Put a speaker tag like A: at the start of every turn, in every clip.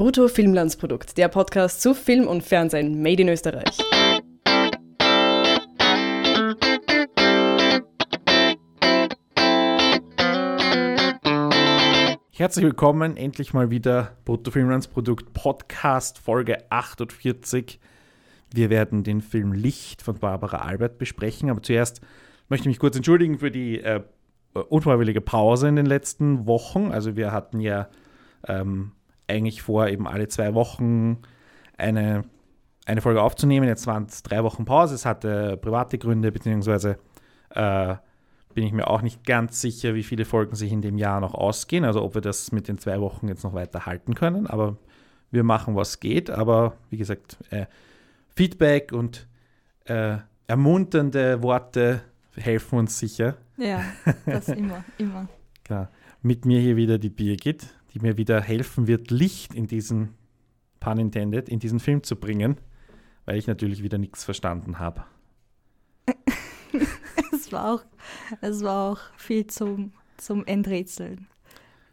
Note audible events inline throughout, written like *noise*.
A: Brutto Filmlandsprodukt, der Podcast zu Film und Fernsehen made in Österreich.
B: Herzlich willkommen, endlich mal wieder Brutto Filmlandsprodukt Podcast Folge 48. Wir werden den Film Licht von Barbara Albert besprechen, aber zuerst möchte ich mich kurz entschuldigen für die äh, unfreiwillige Pause in den letzten Wochen. Also wir hatten ja ähm, eigentlich vor, eben alle zwei Wochen eine, eine Folge aufzunehmen. Jetzt waren es drei Wochen Pause. Es hatte private Gründe, beziehungsweise äh, bin ich mir auch nicht ganz sicher, wie viele Folgen sich in dem Jahr noch ausgehen. Also ob wir das mit den zwei Wochen jetzt noch weiter halten können. Aber wir machen, was geht. Aber wie gesagt, äh, Feedback und äh, ermunternde Worte helfen uns sicher.
C: Ja, das *laughs* immer, immer.
B: Klar. Mit mir hier wieder die Birgit, die mir wieder helfen wird, Licht in diesen, pun intended, in diesen Film zu bringen, weil ich natürlich wieder nichts verstanden habe. *laughs*
C: es, war auch, es war auch viel zum, zum Enträtseln.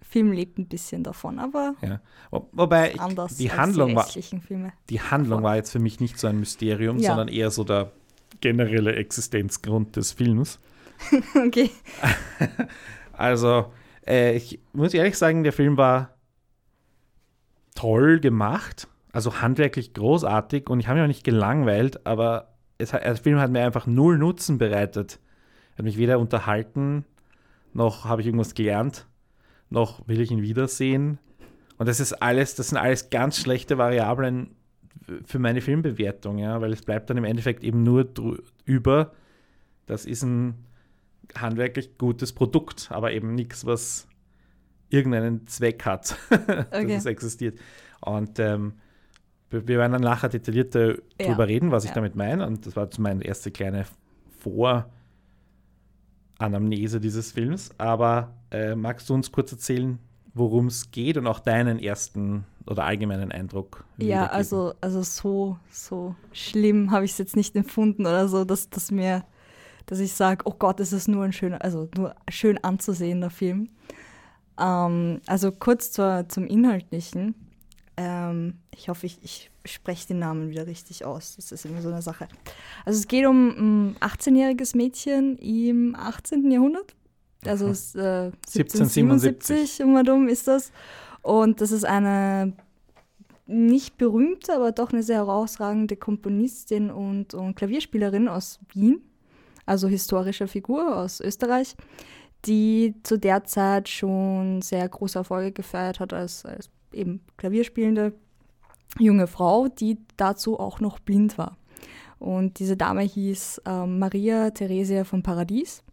C: Film lebt ein bisschen davon, aber
B: ja. wobei ich, die Handlung
C: die
B: war die Handlung war jetzt für mich nicht so ein Mysterium,
C: Ja.
B: sondern eher so der generelle Existenzgrund des Films. *laughs*
C: okay. *laughs*
B: Also, äh, ich muss ehrlich sagen, der Film war toll gemacht, also handwerklich großartig und ich habe mich auch nicht gelangweilt, aber es, der Film hat mir einfach null Nutzen bereitet. Er hat mich weder unterhalten, noch habe ich irgendwas gelernt, noch will ich ihn wiedersehen. Und das ist alles, das sind alles ganz schlechte Variablen für meine Filmbewertung, ja, weil es bleibt dann im Endeffekt eben nur über, das ist ein handwerklich gutes Produkt, aber eben nichts, was irgendeinen Zweck hat, *laughs* dass
C: Okay.
B: es existiert. Und ähm, wir werden dann nachher detaillierter
C: Ja.
B: drüber reden, was ich
C: Ja.
B: damit meine. Und das war jetzt meine erste kleine Voranamnese dieses Films. Aber äh, magst du uns kurz erzählen, worum es geht und auch deinen ersten oder allgemeinen Eindruck?
C: Ja, also, also so, so schlimm habe ich es jetzt nicht empfunden oder so, dass, dass mir, dass ich sage, oh Gott, es ist nur ein schöner, also nur schön anzusehender Film. Ähm, also kurz zur, zum Inhaltlichen. Ähm, ich hoffe, ich, ich spreche den Namen wieder richtig aus. Das ist immer so eine Sache. Also es geht um ein 18-jähriges Mädchen im 18. Jahrhundert. Also
B: Mhm.
C: es, äh,
B: 1777
C: 1777 um und um ist das. Und das ist eine nicht berühmte, aber doch eine sehr herausragende Komponistin und, und Klavierspielerin aus Wien, also historische Figur aus Österreich, die zu der Zeit schon sehr große Erfolge gefeiert hat als, als eben Klavierspielende junge Frau, die dazu auch noch blind war. Und diese Dame hieß ähm, Maria Theresia von Paradies.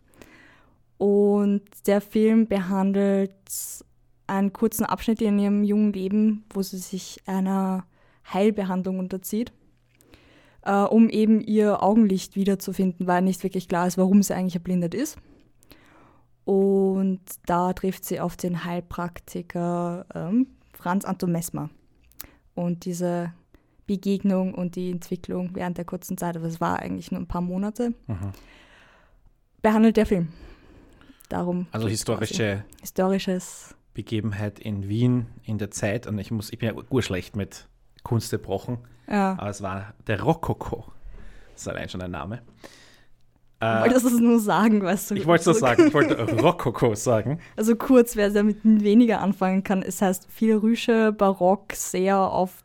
C: Und der Film behandelt einen kurzen Abschnitt in ihrem jungen Leben, wo sie sich einer Heilbehandlung unterzieht, äh, um eben ihr Augenlicht wiederzufinden, weil nicht wirklich klar ist, warum sie eigentlich erblindet ist. Und da trifft sie auf den Heilpraktiker ähm, Franz Anton Messmer. Und diese Begegnung und die Entwicklung während der kurzen Zeit, aber es war eigentlich nur ein paar Monate,
B: Mhm.
C: behandelt der Film. Darum
B: Also historische
C: historisches
B: Begebenheit in Wien in der Zeit und ich muss, ich bin ja urschlecht mit Kunst gebrochen,
C: Ja.
B: aber es war der Rokoko. Das ist allein schon ein Name. Äh,
C: Wolltest du es nur sagen, weißt du?
B: ich wollte es nur
C: so-
B: sagen, ich wollte *laughs* Rokoko sagen.
C: Also kurz, wer damit weniger anfangen kann, es heißt viel Rüsche, Barock, sehr auf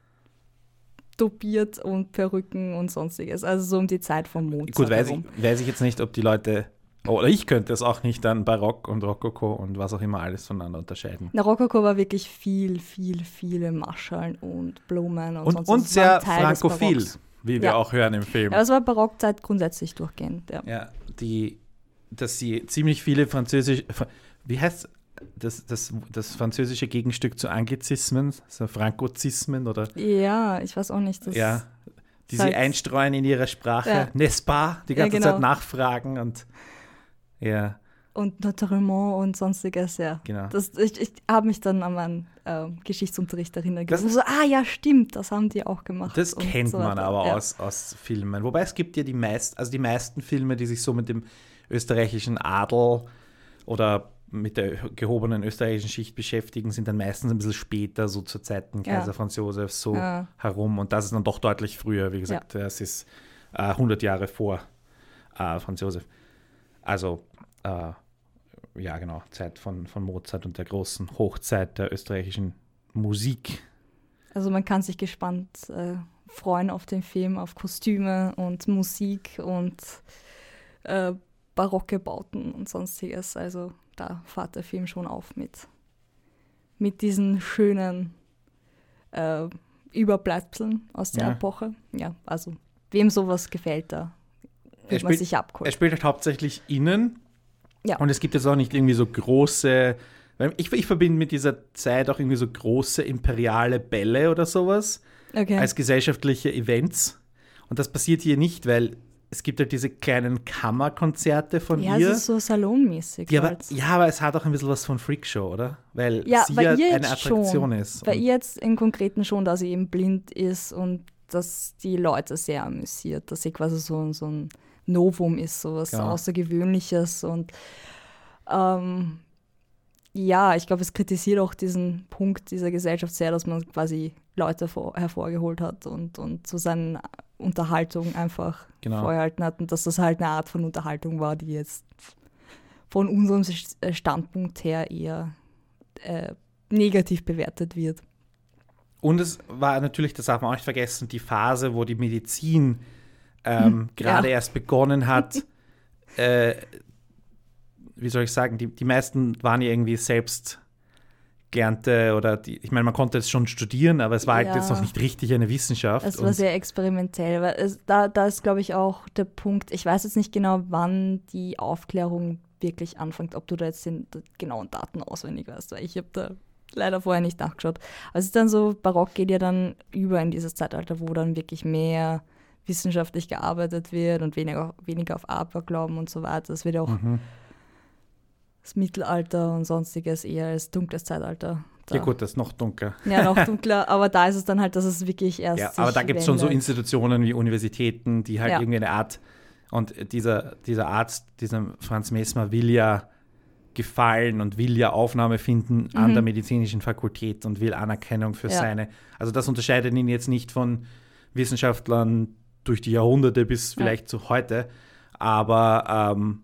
C: dopiert und Perücken und sonstiges. Also so um die Zeit vom Mozart
B: Gut, weiß ich, weiß ich jetzt nicht, ob die Leute, oder ich könnte es auch nicht dann Barock und Rokoko und was auch immer alles voneinander unterscheiden.
C: Na, Rokoko war wirklich viel, viel, viele Maschaln und Blumen und,
B: Und,
C: sonst
B: und sehr frankophil, wie wir
C: Ja.
B: auch hören im Film.
C: Ja, es war Barockzeit grundsätzlich durchgehend. Ja.
B: Ja, die, dass sie ziemlich viele französische, wie heißt das, das, das französische Gegenstück zu Anglizismen, so Frankozismen oder
C: ja, ich weiß auch nicht. Das
B: ja, die sie einstreuen in ihrer Sprache,
C: Ja.
B: n'est-ce pas, die
C: Ja,
B: ganze
C: genau.
B: Zeit nachfragen und ja,
C: Und Naturellement und sonstiges, ja.
B: genau.
C: Das, ich ich habe mich dann an meinen ähm, Geschichtsunterricht erinnert.
B: Das-
C: Das so, ah ja, stimmt, das haben die auch gemacht.
B: Das kennt
C: so
B: man
C: weiter.
B: aber
C: ja.
B: aus, aus Filmen. Wobei es gibt ja die meisten, also die meisten Filme, die sich so mit dem österreichischen Adel oder mit der gehobenen österreichischen Schicht beschäftigen, sind dann meistens ein bisschen später, so zu Zeiten
C: Ja.
B: Kaiser Franz Josef, so
C: Ja.
B: herum. Und das ist dann doch deutlich früher, wie gesagt, es ist äh, 100 Jahre vor äh, Franz Josef. Also, äh, ja, genau, Zeit von, von Mozart und der großen Hochzeit der österreichischen Musik.
C: Also man kann sich gespannt äh, freuen auf den Film, auf Kostüme und Musik und äh, barocke Bauten und sonstiges. Also da fährt der Film schon auf mit, mit diesen schönen äh, Überbleibseln aus der
B: Ja.
C: Epoche. Ja, also wem sowas gefällt, da
B: Er
C: wird man sich
B: Er
C: abgeholt.
B: spielt halt hauptsächlich innen.
C: Ja.
B: Und es gibt jetzt auch nicht irgendwie so große. Ich, ich verbinde mit dieser Zeit auch irgendwie so große imperiale Bälle oder sowas
C: Okay.
B: als gesellschaftliche Events. Und das passiert hier nicht, weil es gibt halt diese kleinen Kammerkonzerte von
C: ja,
B: ihr.
C: es ist so salonmäßig.
B: die aber,
C: halt.
B: ja, aber es hat auch ein bisschen was von Freakshow, oder? Weil
C: Ja,
B: sie ja eine Attraktion
C: schon.
B: ist.
C: Bei ihr jetzt im Konkreten schon, dass sie eben blind ist und dass die Leute sehr amüsiert, dass sie quasi so, so ein Novum ist, so was
B: Genau.
C: Außergewöhnliches und ähm, ja, ich glaube, es kritisiert auch diesen Punkt dieser Gesellschaft sehr, dass man quasi Leute vor, hervorgeholt hat und, und zu seinen Unterhaltungen einfach
B: Genau.
C: vorgehalten hat und dass das halt eine Art von Unterhaltung war, die jetzt von unserem S- Standpunkt her eher äh, negativ bewertet wird.
B: Und es war natürlich, das darf man auch nicht vergessen, die Phase, wo die Medizin ähm, *laughs* gerade
C: ja.
B: erst begonnen hat. *laughs* äh, wie soll ich sagen, die, die meisten waren ja irgendwie selbst gelernte oder die, ich meine, man konnte es schon studieren, aber es war halt
C: Ja.
B: jetzt noch nicht richtig eine Wissenschaft.
C: Es war sehr experimentell, weil es, da, da ist, glaube ich, auch der Punkt, ich weiß jetzt nicht genau, wann die Aufklärung wirklich anfängt, ob du da jetzt den genauen Daten auswendig weißt, weil ich habe da leider vorher nicht nachgeschaut. Aber es ist dann so, Barock geht ja dann über in dieses Zeitalter, wo dann wirklich mehr wissenschaftlich gearbeitet wird und weniger, weniger auf Aberglauben und so weiter. Es wird auch
B: Mhm.
C: das Mittelalter und sonstiges eher als dunkles Zeitalter. Da.
B: Ja gut, das ist noch dunkler.
C: Ja, noch *laughs* dunkler, aber da ist es dann halt, dass es wirklich erst.
B: Ja, aber da gibt es schon so. Institutionen wie Universitäten, die halt
C: Ja.
B: irgendwie eine Art, und dieser, dieser Arzt, dieser Franz Messmer will ja gefallen und will ja Aufnahme finden an
C: Mhm.
B: der medizinischen Fakultät und will Anerkennung für
C: Ja.
B: seine. Also das unterscheidet ihn jetzt nicht von Wissenschaftlern durch die Jahrhunderte bis
C: Ja.
B: vielleicht zu heute, aber ähm,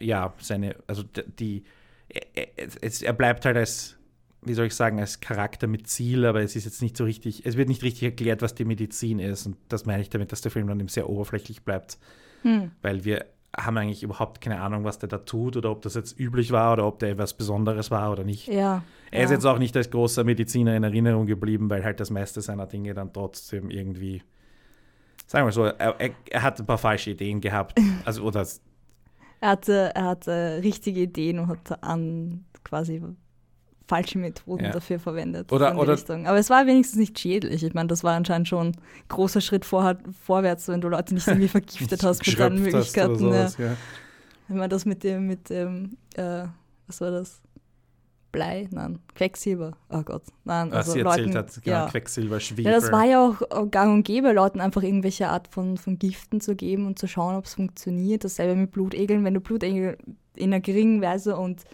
B: ja, seine, also die, er, er, er bleibt halt als, wie soll ich sagen, als Charakter mit Ziel, aber es ist jetzt nicht so richtig, es wird nicht richtig erklärt, was die Medizin ist. Und das meine ich damit, dass der Film dann eben sehr oberflächlich bleibt,
C: Hm.
B: weil wir haben eigentlich überhaupt keine Ahnung, was der da tut oder ob das jetzt üblich war oder ob der etwas Besonderes war oder nicht.
C: Ja.
B: Er ist
C: ja.
B: jetzt auch nicht als großer Mediziner in Erinnerung geblieben, weil halt das meiste seiner Dinge dann trotzdem irgendwie, sagen wir so, er, er, er hat ein paar falsche Ideen gehabt. *laughs* Also, oder
C: Er hatte, er hatte richtige Ideen und hat an quasi falsche Methoden
B: Ja.
C: dafür verwendet.
B: Oder-
C: so in die
B: oder-
C: Richtung. Aber es war wenigstens nicht schädlich. Ich meine, das war anscheinend schon ein großer Schritt vor, vorwärts, wenn du Leute nicht irgendwie vergiftet hast mit deinen Möglichkeiten. Ja.
B: sowas, ja.
C: Wenn man das mit dem, mit dem, äh, was war das? Blei? Nein, Quecksilber. Oh Gott. Nein,
B: Was
C: also
B: sie erzählt
C: Leuten,
B: hat, genau,
C: ja.
B: Quecksilber, Schwefel.
C: Ja, das war ja auch gang und gäbe, Leuten einfach irgendwelche Art von, von Giften zu geben und zu schauen, ob es funktioniert. Dasselbe mit Blutegeln. Wenn du Blutegel in einer geringen Weise und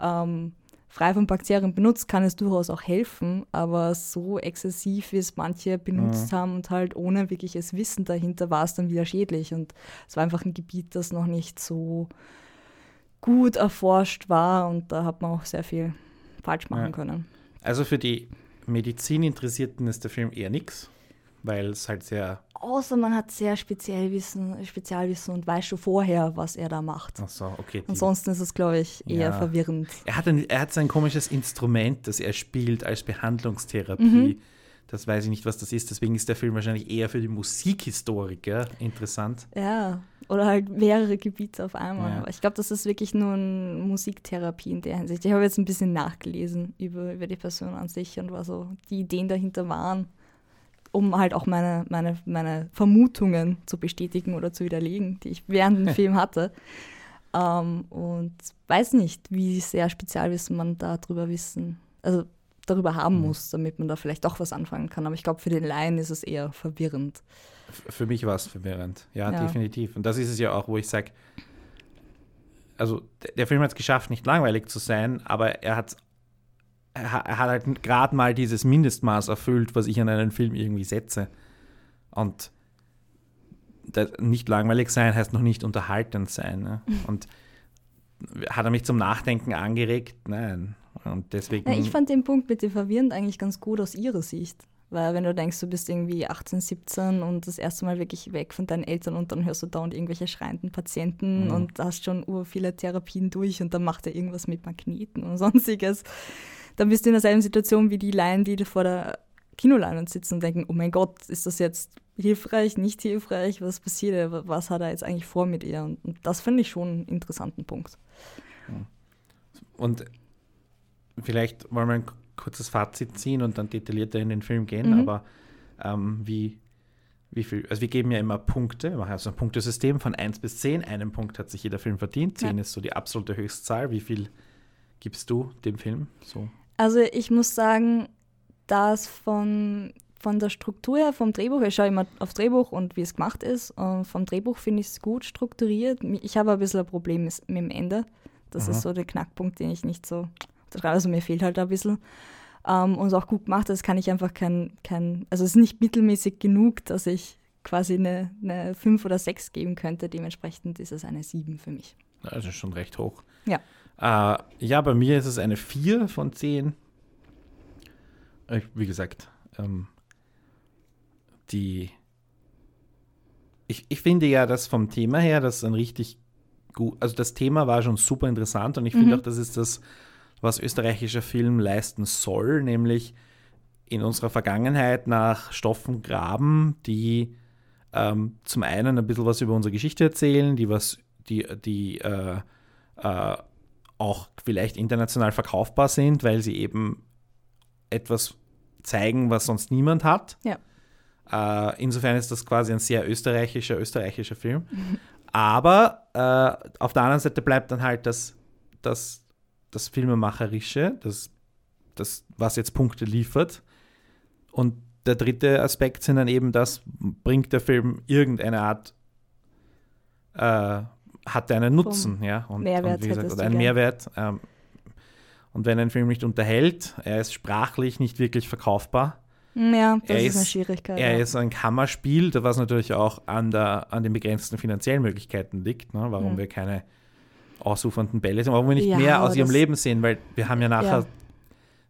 C: ähm, frei von Bakterien benutzt, kann es durchaus auch helfen, aber so exzessiv, wie es manche benutzt haben und halt ohne wirkliches Wissen dahinter, war es dann wieder schädlich. Und es war einfach ein Gebiet, das noch nicht so gut erforscht war und da hat man auch sehr viel falsch machen
B: Ja.
C: können.
B: Also für die Medizininteressierten ist der Film eher nix, weil es halt sehr,
C: Außer man hat sehr Spezialwissen, Spezialwissen und weiß schon vorher, was er da macht.
B: ach so, okay.
C: Ansonsten ist es, glaube ich, eher
B: Ja.
C: verwirrend.
B: Er hat, ein, er hat sein komisches Instrument, das er spielt als Behandlungstherapie.
C: Mhm.
B: Das weiß ich nicht, was das ist. Deswegen ist der Film wahrscheinlich eher für die Musikhistoriker interessant.
C: Ja, oder halt mehrere Gebiete auf einmal.
B: Ja.
C: Aber ich glaube, das ist wirklich nur eine Musiktherapie in der Hinsicht. Ich habe jetzt ein bisschen nachgelesen über, über die Person an sich und was so die Ideen dahinter waren, um halt auch meine, meine, meine Vermutungen zu bestätigen oder zu widerlegen, die ich während dem *laughs* Film hatte. Ähm, und weiß nicht, wie sehr Spezialwissen man darüber wissen, also darüber haben
B: Mhm.
C: muss, damit man da vielleicht doch was anfangen kann. Aber ich glaube, für den Laien ist es eher verwirrend.
B: Für mich war es verwirrend. Ja,
C: Ja.
B: definitiv. Und das ist es ja auch, wo ich sage, also der, der Film hat es geschafft, nicht langweilig zu sein, aber er hat er hat halt gerade mal dieses Mindestmaß erfüllt, was ich an einen Film irgendwie setze. Und nicht langweilig sein heißt noch nicht unterhaltend sein. Ne? *laughs* Und hat er mich zum Nachdenken angeregt? Nein. Und deswegen.
C: Ja, ich fand den Punkt mit dem Verwirrend eigentlich ganz gut aus ihrer Sicht. Weil wenn du denkst, du bist irgendwie 18, 17 und das erste Mal wirklich weg von deinen Eltern und dann hörst du da und irgendwelche schreienden Patienten mhm. und hast schon ur viele Therapien durch und dann macht er irgendwas mit Magneten und *laughs* sonstiges, dann bist du in derselben Situation wie die Laien, die vor der Kinoleinwand sitzen und denken, oh mein Gott, ist das jetzt hilfreich, nicht hilfreich, was passiert, was hat er jetzt eigentlich vor mit ihr? Und, und das finde ich schon einen interessanten Punkt.
B: Und vielleicht wollen wir ein kurzes Fazit ziehen und dann detaillierter in den Film gehen, mhm. aber ähm, wie, wie viel, also wir geben ja immer Punkte, wir machen also ein Punktesystem von 1 bis 10. Einen Punkt hat sich jeder Film verdient, 10 ja. ist so die absolute Höchstzahl. Wie viel gibst du dem Film? So?
C: Also ich muss sagen, dass von, von der Struktur her, vom Drehbuch, ich schaue immer aufs Drehbuch und wie es gemacht ist. Und vom Drehbuch finde ich es gut strukturiert. Ich habe ein bisschen ein Problem mit, mit dem Ende. Das Aha. ist so der Knackpunkt, den ich nicht so also mir fehlt halt ein bisschen. Ähm, und auch gut gemacht, das kann ich einfach kein, kein, also es ist nicht mittelmäßig genug, dass ich quasi eine, eine 5 oder 6 geben könnte. Dementsprechend ist es eine 7 für mich.
B: Also schon recht hoch.
C: Ja.
B: Äh, ja, bei mir ist es eine 4 von 10. wie gesagt, ähm, die. Ich, ich finde ja, dass vom Thema her, das ein richtig gut. Also das Thema war schon super interessant und ich finde mhm. auch, das ist das, was österreichischer Film leisten soll, nämlich in unserer Vergangenheit nach Stoffen graben, die ähm, zum einen ein bisschen was über unsere Geschichte erzählen, die was, die, die äh, äh, auch vielleicht international verkaufbar sind, weil sie eben etwas zeigen, was sonst niemand hat.
C: Ja.
B: Äh, insofern ist das quasi ein sehr österreichischer, österreichischer Film. Mhm. Aber äh, auf der anderen Seite bleibt dann halt das, das, das Filmemacherische, das, das, was jetzt Punkte liefert. Und der dritte Aspekt sind dann eben das, bringt der Film irgendeine Art äh, hat er einen Nutzen, ja. Und,
C: Mehrwert
B: und wie gesagt, oder einen Mehrwert. Ähm, und wenn ein Film nicht unterhält, er ist sprachlich nicht wirklich verkaufbar.
C: Ja, das er ist, eine Schwierigkeit.
B: Er
C: ja.
B: ist ein Kammerspiel, was natürlich auch an, der, an den begrenzten finanziellen Möglichkeiten liegt, ne? warum hm. wir keine ausufernden Bälle sehen, warum wir nicht ja, mehr aus ihrem Leben sehen, weil wir haben ja nachher, ja.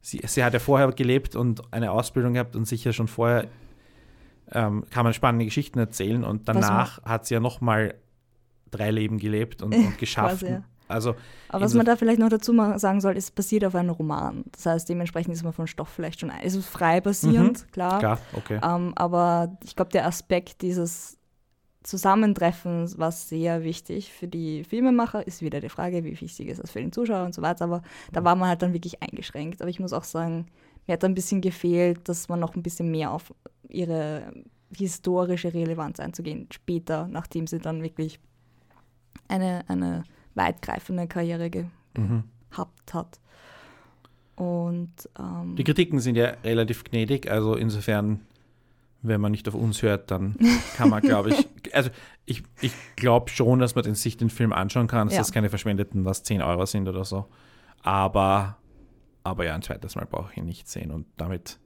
B: Sie, sie hat ja vorher gelebt und eine Ausbildung gehabt und sicher schon vorher ähm, kann man spannende Geschichten erzählen und danach hat sie ja nochmal drei Leben gelebt und, und *laughs* geschafft. Quasi, ja. Also,
C: Aber was man da vielleicht noch dazu sagen soll, ist basiert auf einem Roman. Das heißt, dementsprechend ist man von Stoff vielleicht schon, ist frei basierend, mhm, klar.
B: Klar, okay.
C: Ähm, aber ich glaube, der Aspekt dieses Zusammentreffens war sehr wichtig für die Filmemacher. Ist wieder die Frage, wie wichtig ist das für den Zuschauer und so weiter. Aber da war man halt dann wirklich eingeschränkt. Aber ich muss auch sagen, mir hat ein bisschen gefehlt, dass man noch ein bisschen mehr auf ihre historische Relevanz einzugehen, später, nachdem sie dann wirklich eine, eine weitgreifende Karriere mhm. gehabt mhm. hat. Und, ähm,
B: Die Kritiken sind ja relativ gnädig, also insofern, wenn man nicht auf uns hört, dann kann man, glaube ich, *laughs* also ich, ich glaube schon, dass man den, sich den Film anschauen kann, dass ja. das keine verschwendeten, was 10 Euro sind oder so. Aber, aber ja, ein zweites Mal brauche ich ihn nicht sehen und damit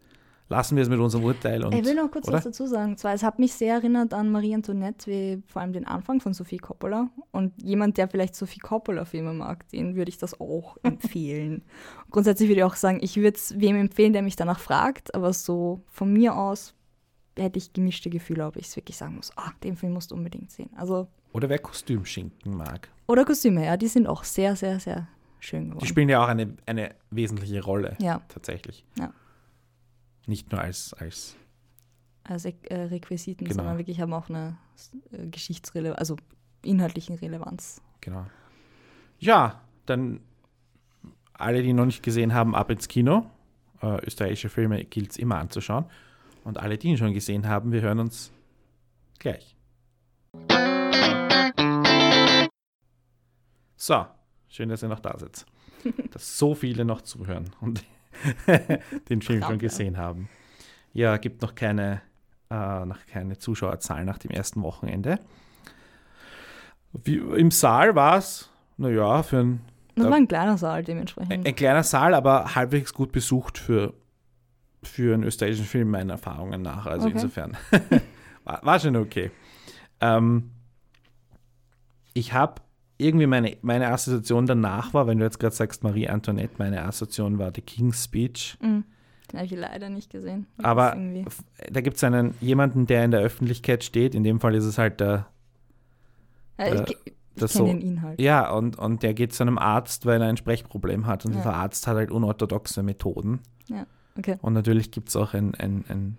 B: lassen wir es mit unserem Urteil. Und,
C: ich will noch kurz oder? was dazu sagen. Zwar, es hat mich sehr erinnert an Marie Antoinette, wie vor allem den Anfang von Sophie Coppola. Und jemand, der vielleicht Sophie Coppola-Filme mag, den würde ich das auch *laughs* empfehlen. Grundsätzlich würde ich auch sagen, ich würde es wem empfehlen, der mich danach fragt, aber so von mir aus hätte ich gemischte Gefühle, ob ich es wirklich sagen muss, ah, den Film musst du unbedingt sehen. Also,
B: oder wer Kostümschinken mag.
C: Oder Kostüme, ja, die sind auch sehr, sehr, sehr schön geworden.
B: Die spielen ja auch eine, eine wesentliche Rolle,
C: ja.
B: tatsächlich.
C: Ja.
B: Nicht nur als. Als,
C: als äh, Requisiten, genau. sondern wirklich haben auch eine äh, Geschichtsrelevanz, also inhaltlichen Relevanz.
B: Genau. Ja, dann alle, die noch nicht gesehen haben, ab ins Kino. Äh, österreichische Filme gilt es immer anzuschauen. Und alle, die ihn schon gesehen haben, wir hören uns gleich. So, schön, dass ihr noch da seid. *laughs* dass so viele noch zuhören. Und *laughs* den Film schon gesehen haben. Ja, gibt noch keine, äh, noch keine Zuschauerzahlen nach dem ersten Wochenende. Wie, Im Saal war es naja, für ein,
C: Das
B: Da-
C: war ein kleiner Saal dementsprechend.
B: ein, ein kleiner Saal, aber halbwegs gut besucht für, für einen österreichischen Film, meinen Erfahrungen nach. Also
C: Okay.
B: insofern *laughs* war, war schon okay. Ähm, ich habe irgendwie meine, meine Assoziation danach war, wenn du jetzt gerade sagst Marie Antoinette, meine Assoziation war The King's Speech.
C: Mhm. Den habe ich leider nicht gesehen. Das
B: Aber da gibt es einen jemanden, der in der Öffentlichkeit steht. In dem Fall ist es halt der,
C: Ja,
B: äh,
C: ich ich
B: das so-
C: den Inhalt.
B: ja, und, und der geht zu einem Arzt, weil er ein Sprechproblem hat. Und
C: Ja.
B: dieser Arzt hat halt unorthodoxe Methoden.
C: Okay.
B: Und natürlich gibt es auch ein, ein, ein,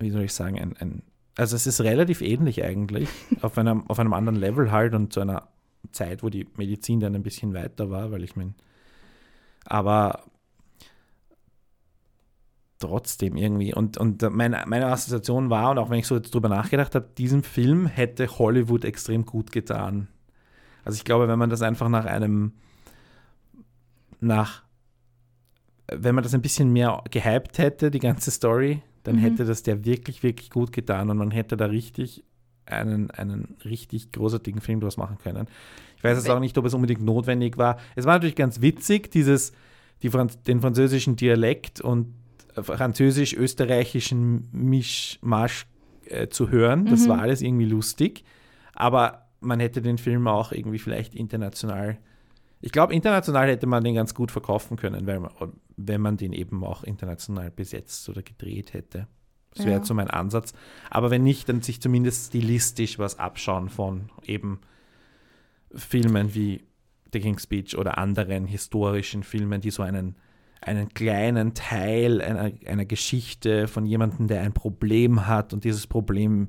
B: wie soll ich sagen, ein, ein, also es ist relativ ähnlich eigentlich, *laughs* auf einem, auf einem anderen Level halt und zu einer Zeit, wo die Medizin dann ein bisschen weiter war, weil ich meine, aber trotzdem irgendwie. Und, und meine, meine Assoziation war, und auch wenn ich so jetzt drüber nachgedacht habe, diesem Film hätte Hollywood extrem gut getan. Also ich glaube, wenn man das einfach nach einem, nach, wenn man das ein bisschen mehr gehypt hätte, die ganze Story, dann
C: Mhm.
B: hätte das der wirklich, wirklich gut getan und man hätte da richtig einen, einen richtig großartigen Film draus machen können. Ich weiß jetzt auch nicht, ob es unbedingt notwendig war. Es war natürlich ganz witzig, dieses, die Franz den französischen Dialekt und äh, französisch-österreichischen Mischmasch äh, zu hören. Das
C: Mhm.
B: war alles irgendwie lustig. Aber man hätte den Film auch irgendwie vielleicht international. Ich glaube, international hätte man den ganz gut verkaufen können, weil man, wenn man den eben auch international besetzt oder gedreht hätte. Das wäre
C: Ja.
B: so mein Ansatz. Aber wenn nicht, dann sich zumindest stilistisch was abschauen von eben Filmen wie The King's Speech oder anderen historischen Filmen, die so einen, einen kleinen Teil einer, einer Geschichte von jemandem, der ein Problem hat und dieses Problem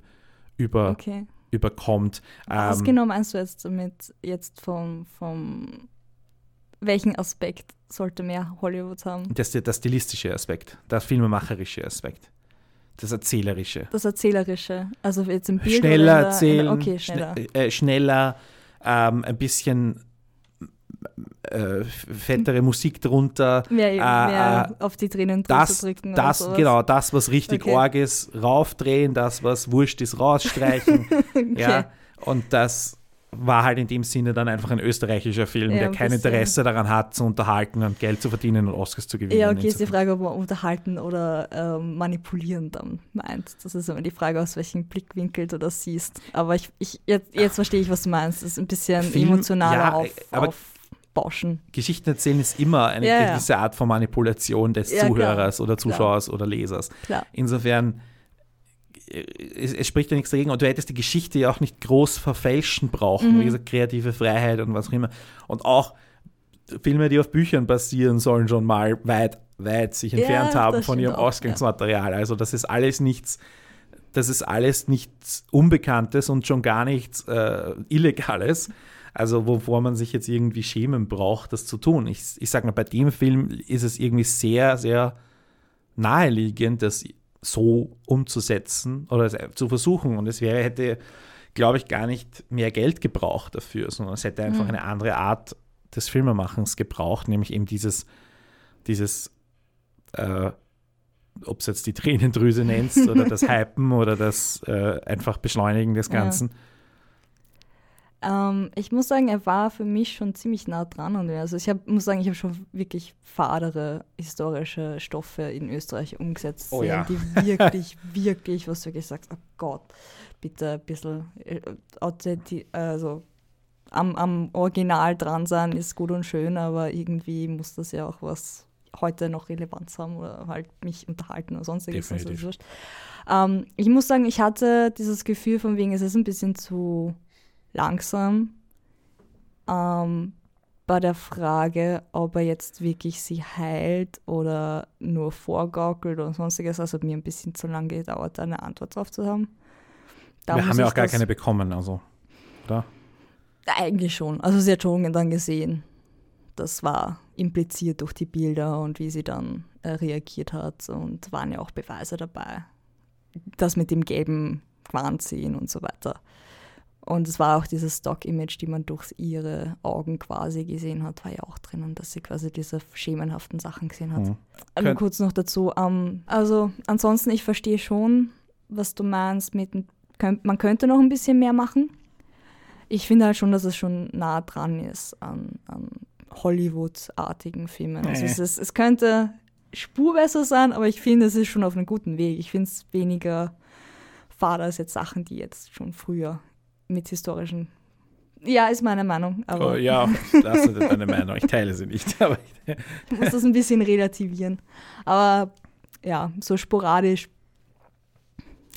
B: über,
C: Okay.
B: überkommt.
C: Was
B: Ähm,
C: genau meinst du jetzt damit, jetzt vom, vom welchen Aspekt sollte mehr Hollywood haben?
B: Das ist der stilistische Aspekt, der filmemacherische Aspekt, das Erzählerische.
C: Das Erzählerische, also jetzt im Bild
B: schneller
C: der,
B: erzählen,
C: der, okay, schneller.
B: schne- äh, schneller ähm, ein bisschen äh, fettere Musik drunter.
C: mehr,
B: äh,
C: mehr auf die Tränen
B: Das,
C: drücken
B: das genau, das, was richtig
C: Okay.
B: arg ist, raufdrehen, das, was wurscht ist, rausstreichen. *laughs*
C: okay.
B: ja, und das war halt in dem Sinne dann einfach ein österreichischer Film,
C: Ja,
B: der
C: ein
B: kein
C: bisschen.
B: Interesse daran hat, zu unterhalten und Geld zu verdienen und Oscars zu gewinnen.
C: Ja, okay, ist die Frage, ob man unterhalten oder ähm, manipulieren dann meint. Das ist immer die Frage, aus welchem Blickwinkel du das siehst. Aber ich, ich jetzt, jetzt verstehe ich, was du meinst. Das ist ein bisschen
B: Film,
C: emotionaler
B: ja,
C: auf,
B: aber-
C: aufbauschen.
B: Geschichten erzählen ist immer eine
C: Ja,
B: gewisse Art von Manipulation des
C: Ja, klar.
B: Zuhörers oder Zuschauers oder Lesers.
C: Klar.
B: Insofern, äh, es, es spricht ja nichts dagegen und du hättest die Geschichte ja auch nicht groß verfälschen brauchen,
C: Mhm.
B: wie gesagt, kreative Freiheit und was auch immer. Und auch Filme, die auf Büchern basieren, sollen schon mal weit, weit sich
C: Ja,
B: entfernt haben
C: das
B: von ihrem
C: auch, ja.
B: Ausgangsmaterial. Also das ist alles nichts, das ist alles nichts Unbekanntes und schon gar nichts äh, Illegales. Also wovor man sich jetzt irgendwie schämen braucht, das zu tun. Ich, ich sage mal, bei dem Film ist es irgendwie sehr, sehr naheliegend, das so umzusetzen oder zu versuchen. Und es wäre, hätte, glaube ich, gar nicht mehr Geld gebraucht dafür, sondern es hätte einfach
C: Mhm.
B: eine andere Art des Filmemachens gebraucht, nämlich eben dieses, dieses äh, ob es jetzt die Tränendrüse nennst oder das *laughs* Hypen oder das äh, einfach Beschleunigen des
C: Ja. Ähm, ich muss sagen, er war für mich schon ziemlich nah dran an mir. Also ich hab, muss sagen, ich habe schon wirklich fadere historische Stoffe in Österreich umgesetzt
B: Oh ja.
C: die *laughs* wirklich, wirklich, was du wirklich sagst, oh Gott, bitte ein bisschen äh, also am, am Original dran sein ist gut und schön, aber irgendwie muss das ja auch was heute noch Relevanz haben oder halt mich unterhalten oder sonstiges. Also
B: Definitiv.
C: ähm, ich muss sagen, ich hatte dieses Gefühl von wegen, es ist ein bisschen zu langsam ähm, bei der Frage, ob er jetzt wirklich sie heilt oder nur vorgaukelt oder sonstiges. Also hat mir ein bisschen zu lange gedauert, da eine Antwort drauf zu haben. Da
B: Wir haben ja auch gar keine bekommen, also, oder?
C: Eigentlich schon. Also sie hat schon dann gesehen. Das war impliziert durch die Bilder und wie sie dann äh, reagiert hat. Und waren ja auch Beweise dabei. Das mit dem gelben sehen und so weiter. Und es war auch dieses Stock-Image, die man durch ihre Augen quasi gesehen hat, war ja auch drinnen, dass sie quasi diese schemenhaften Sachen gesehen hat.
B: Hm.
C: Nur
B: Könnt-
C: kurz noch dazu. Ähm, also ansonsten, ich verstehe schon, was du meinst mit, man könnte noch ein bisschen mehr machen. ich finde halt schon, dass es schon nah dran ist an, an Hollywood-artigen Filmen. Also es, ist, es könnte Spur besser sein, aber ich finde, es ist schon auf einem guten Weg. Ich finde es weniger fad als jetzt Sachen, die jetzt schon früher mit historischen. Ja, ist meine Meinung, aber
B: Oh, ja, *laughs* das ist deine Meinung. Ich teile sie nicht. *laughs* Aber ich,
C: muss das ein bisschen relativieren. Aber ja, so sporadisch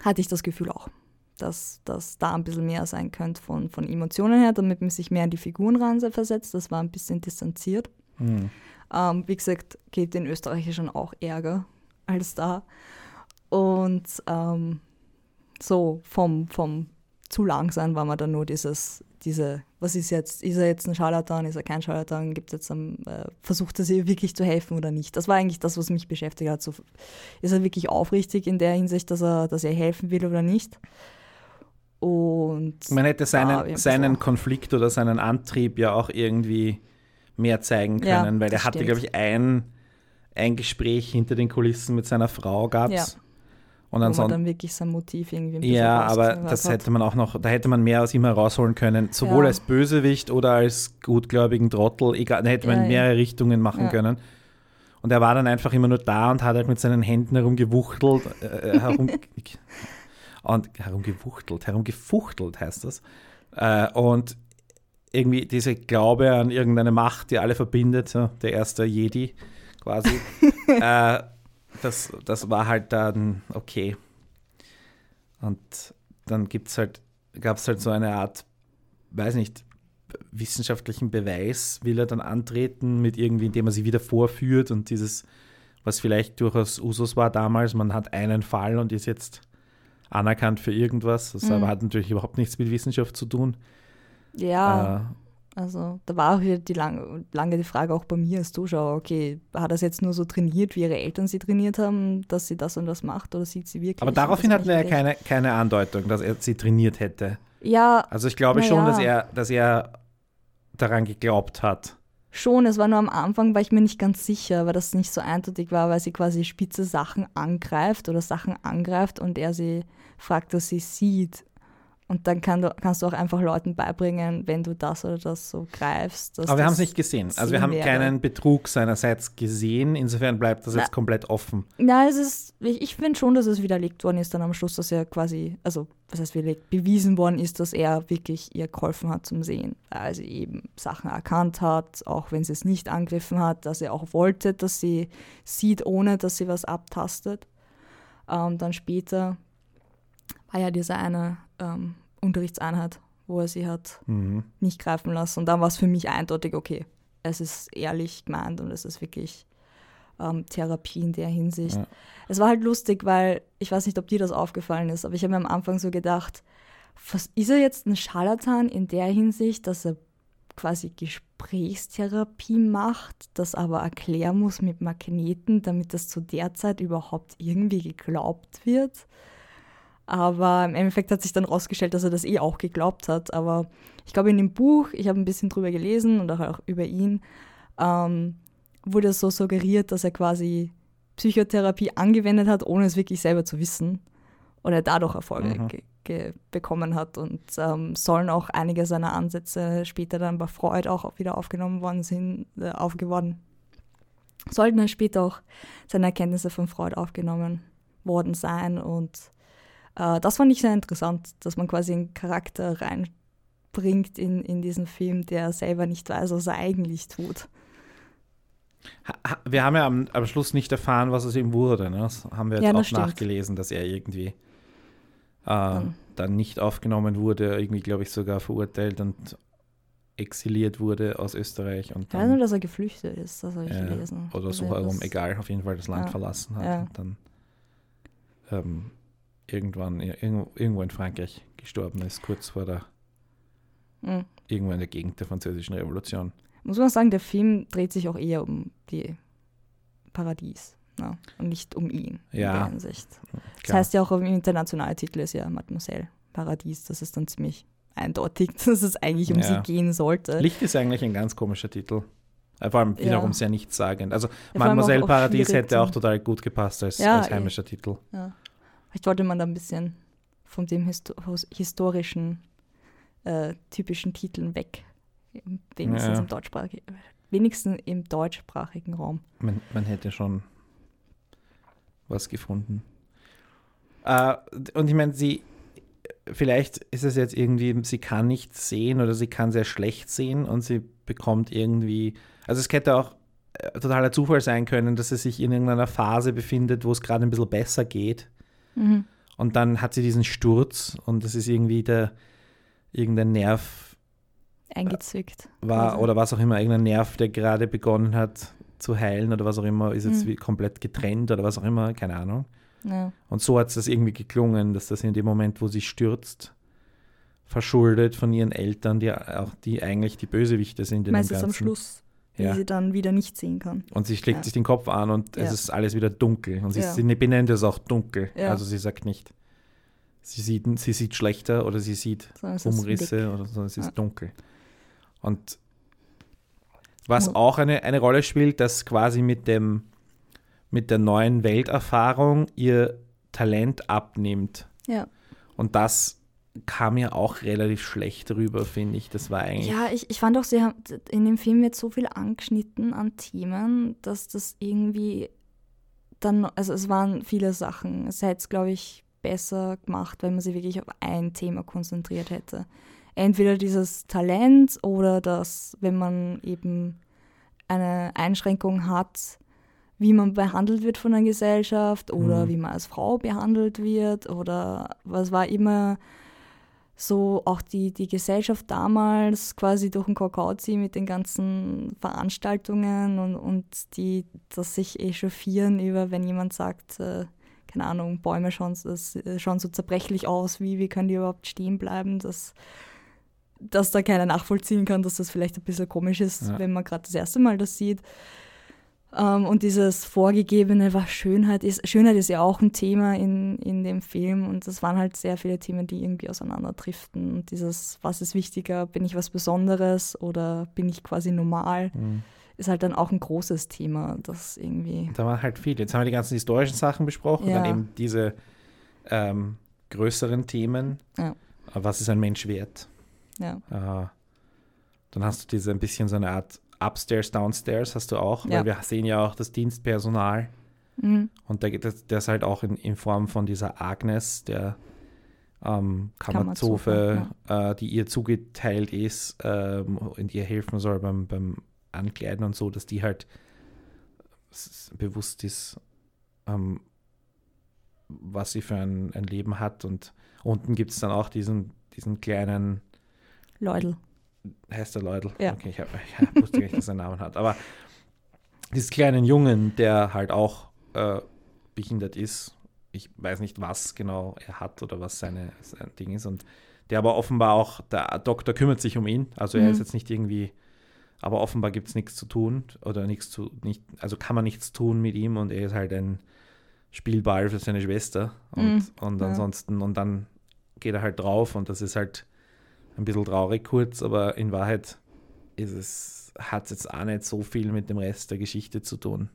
C: hatte ich das Gefühl auch, dass das da ein bisschen mehr sein könnte von, von Emotionen her, damit man sich mehr in die Figuren rein versetzt. Das war ein bisschen distanziert.
B: hm.
C: Ähm, wie gesagt, geht den Österreichern auch Ärger als da. Und ähm, so vom, vom zu lang sein war man dann nur dieses, diese, was ist jetzt, ist er jetzt ein Scharlatan, ist er kein Scharlatan, gibt jetzt einen, äh, versucht er sie wirklich zu helfen oder nicht. Das war eigentlich das, was mich beschäftigt hat. So, ist er wirklich aufrichtig in der Hinsicht, dass er, dass er helfen will oder nicht? Und
B: Man hätte seinen,
C: Ja,
B: seinen. Konflikt oder seinen Antrieb ja auch irgendwie mehr zeigen
C: Ja,
B: können, weil
C: das
B: er hatte, glaube ich, ein, ein Gespräch hinter den Kulissen mit seiner Frau gab
C: Ja.
B: Und ansonsten,
C: dann wirklich sein Motiv irgendwie
B: ja, aber das hätte man auch noch, da hätte man mehr aus ihm herausholen können, sowohl
C: Ja.
B: als Bösewicht oder als gutgläubigen Trottel, egal, da hätte man
C: Ja,
B: in
C: ja.
B: mehrere Richtungen machen können. Und er war dann einfach immer nur da und hat halt mit seinen Händen herumgewuchtelt, äh, herum, *laughs* und herumgewuchtelt, herumgefuchtelt heißt das. Äh, und irgendwie diese Glaube an irgendeine Macht, die alle verbindet, der erste Jedi quasi, *laughs* äh, das, das war halt dann okay. Und dann gibt's halt, gab es halt so eine Art, weiß nicht, wissenschaftlichen Beweis, will er dann antreten, mit irgendwie, indem er sie wieder vorführt und dieses, was vielleicht durchaus Usus war damals, man hat einen Fall und ist jetzt anerkannt für irgendwas. Das
C: Mhm.
B: aber hat natürlich überhaupt nichts mit Wissenschaft zu tun.
C: Ja,
B: Äh,
C: also da war auch wieder die lang, lange die Frage auch bei mir als Zuschauer, okay, hat er es jetzt nur so trainiert, wie ihre Eltern sie trainiert haben, dass sie das und das macht oder sieht sie wirklich?
B: aber daraufhin
C: das
B: hatten wir ja keine, keine Andeutung, dass er sie trainiert hätte.
C: Ja,
B: Also ich glaube schon,
C: ja.
B: dass er, dass er daran geglaubt hat.
C: schon, es war nur am Anfang, war ich mir nicht ganz sicher, weil das nicht so eindeutig war, weil sie quasi spitze Sachen angreift oder Sachen angreift und er sie fragt, dass sie sieht. Und dann kann du, kannst du auch einfach Leuten beibringen, wenn du das oder das so greifst.
B: Aber wir haben es nicht gesehen. Also wir haben
C: wäre.
B: keinen Betrug seinerseits gesehen. Insofern bleibt das
C: Na.
B: jetzt komplett offen.
C: Na, es ist, ich, ich finde schon, dass es widerlegt worden ist dann am Schluss, dass er quasi, also was heißt widerlegt, bewiesen worden ist, dass er wirklich ihr geholfen hat zum Sehen. Weil sie eben Sachen erkannt hat, auch wenn sie es nicht angegriffen hat, dass er auch wollte, dass sie sieht, ohne dass sie was abtastet. Ähm, dann später war ja diese eine ähm, Unterrichtseinheit, wo er sie hat
B: Mhm.
C: nicht greifen lassen. Und dann war es für mich eindeutig, okay, es ist ehrlich gemeint und es ist wirklich ähm, Therapie in der Hinsicht.
B: Ja.
C: Es war halt lustig, weil ich weiß nicht, ob dir das aufgefallen ist, aber ich habe mir am Anfang so gedacht, was ist er jetzt ein Scharlatan in der Hinsicht, dass er quasi Gesprächstherapie macht, das aber erklären muss mit Magneten, damit das zu der Zeit überhaupt irgendwie geglaubt wird. Aber im Endeffekt hat sich dann rausgestellt, dass er das eh auch geglaubt hat. Aber ich glaube, in dem Buch, ich habe ein bisschen drüber gelesen und auch über ihn, ähm, wurde so suggeriert, dass er quasi Psychotherapie angewendet hat, ohne es wirklich selber zu wissen. Und er dadurch Erfolge
B: Mhm.
C: bekommen hat. Und ähm, sollen auch einige seiner Ansätze später dann bei Freud auch wieder aufgenommen worden sind, äh, aufgeworden. Sollten dann später auch seine Erkenntnisse von Freud aufgenommen worden sein. Und äh, das fand ich sehr interessant, dass man quasi einen Charakter reinbringt in, in diesen Film, der selber nicht weiß, was er eigentlich tut.
B: Wir haben ja am, am Schluss nicht erfahren, was aus ihm wurde. Ne? Das haben wir jetzt
C: Ja,
B: auch
C: stimmt.
B: nachgelesen, dass er irgendwie äh,
C: Dann-
B: dann nicht aufgenommen wurde, irgendwie, glaube ich, sogar verurteilt und exiliert wurde aus Österreich und
C: Ich weiß nur,
B: dann,
C: dass er geflüchtet ist, das habe ich
B: äh,
C: gelesen.
B: oder so
C: Also
B: herum,
C: das-
B: egal, auf jeden Fall das Land
C: Ja.
B: verlassen hat
C: Ja.
B: und dann ähm, irgendwann ir- irgendwo, in Frankreich gestorben ist, kurz vor der,
C: Mhm.
B: irgendwo in der Gegend der französischen Revolution.
C: Muss man sagen, der Film dreht sich auch eher um die Paradies ne? und nicht um ihn
B: Ja.
C: in der Hinsicht. Das
B: Klar.
C: heißt ja auch, im internationalen Titel ist ja Mademoiselle Paradies. Das ist dann ziemlich eindeutig, *laughs* dass es eigentlich um
B: Ja.
C: sie gehen sollte.
B: Licht ist eigentlich ein ganz komischer Titel. Äh, Vor allem wiederum
C: Ja.
B: sehr nichtssagend. Also Mademoiselle Paradies hätte auch total gut gepasst als,
C: Ja,
B: als
C: eh.
B: heimischer Titel.
C: Ja. Vielleicht wollte man da ein bisschen von dem Histo historischen äh, typischen Titeln weg. Wenigstens,
B: Ja.
C: im deutschsprachigen, wenigstens im deutschsprachigen Raum.
B: Man, man hätte schon was gefunden. Äh, und ich meine, sie, vielleicht ist es jetzt irgendwie, sie kann nicht sehen oder sie kann sehr schlecht sehen und sie bekommt irgendwie, also es hätte auch äh, totaler Zufall sein können, dass sie sich in irgendeiner Phase befindet, wo es gerade ein bisschen besser geht.
C: Mhm.
B: Und dann hat sie diesen Sturz und das ist irgendwie der, irgendein Nerv
C: Eingezwickt.
B: war
C: quasi.
B: oder was auch immer, irgendein Nerv, der gerade begonnen hat zu heilen oder was auch immer, ist jetzt
C: Mhm.
B: wie komplett getrennt oder was auch immer, keine Ahnung.
C: Ja.
B: Und so hat es das irgendwie geklungen, dass das in dem Moment, wo sie stürzt, verschuldet von ihren Eltern, die auch die eigentlich die Bösewichte sind in dem
C: Meistens
B: Ganzen.
C: am Schluss,
B: Ja.
C: sie dann wieder nicht sehen kann.
B: Und sie schlägt
C: Ja.
B: sich den Kopf an und es ist alles wieder dunkel. Und sie, sie benennt es auch dunkel. Also sie sagt nicht, sie sieht, sie sieht schlechter oder sie sieht
C: Sondern
B: Umrisse oder so, es ist dunkel. Und was auch eine, eine Rolle spielt, dass quasi mit dem mit der neuen Welterfahrung ihr Talent abnimmt.
C: Ja.
B: Und das kam ja auch relativ schlecht rüber, finde ich. Das war eigentlich.
C: Ja, ich, ich fand auch, sie haben in dem Film jetzt so viel angeschnitten an Themen, dass das irgendwie dann, also es waren viele Sachen. Es hätte es, glaube ich, besser gemacht, wenn man sich wirklich auf ein Thema konzentriert hätte. Entweder dieses Talent oder das, wenn man eben eine Einschränkung hat, wie man behandelt wird von der Gesellschaft oder
B: Mhm.
C: wie man als Frau behandelt wird oder was war immer so auch die, die Gesellschaft damals quasi durch den Kakao ziehen mit den ganzen Veranstaltungen und, und die, das sich echauffieren über, wenn jemand sagt, äh, keine Ahnung, Bäume schauen, das, äh, schauen so zerbrechlich aus, wie, wie können die überhaupt stehen bleiben, dass, dass da keiner nachvollziehen kann, dass das vielleicht ein bisschen komisch ist,
B: Ja.
C: wenn man gerade das erste Mal das sieht. Ähm, und dieses Vorgegebene, was Schönheit ist, Schönheit ist ja auch ein Thema in, in dem Film und das waren halt sehr viele Themen, die irgendwie auseinanderdriften. Und dieses, was ist wichtiger, bin ich was Besonderes oder bin ich quasi normal,
B: Mhm.
C: ist halt dann auch ein großes Thema, das irgendwie,
B: Da waren halt viele. Jetzt haben wir die ganzen historischen Sachen besprochen,
C: Ja.
B: dann eben diese ähm, größeren Themen.
C: Ja.
B: Was ist ein Mensch wert?
C: ja.
B: Äh, dann hast du diese ein bisschen so eine Art Upstairs, Downstairs hast du auch,
C: Ja.
B: weil wir sehen ja auch das Dienstpersonal
C: Mhm.
B: und da geht das, das halt auch in, in Form von dieser Agnes, der ähm, Kammerzofe, äh, die ihr zugeteilt ist, ähm, und ihr helfen soll beim, beim Ankleiden und so, dass die halt bewusst ist, ähm, was sie für ein, ein Leben hat. Und unten gibt es dann auch diesen, diesen kleinen,
C: Leudel.
B: Heißt der Leudl?
C: Ja.
B: Okay, ich, hab, ich wusste nicht, dass er einen Namen hat. Aber dieses kleinen Jungen, der halt auch äh, behindert ist, ich weiß nicht, was genau er hat oder was seine, sein Ding ist. Und der aber offenbar auch, der Doktor kümmert sich um ihn. Also er
C: Mhm.
B: ist jetzt nicht irgendwie, aber offenbar gibt es nichts zu tun oder nichts zu, nicht, also kann man nichts tun mit ihm und er ist halt ein Spielball für seine Schwester. Und,
C: Mhm,
B: und
C: ja.
B: ansonsten, und dann geht er halt drauf und das ist halt ein bisschen traurig kurz, aber in Wahrheit ist es, hat es jetzt auch nicht so viel mit dem Rest der Geschichte zu tun,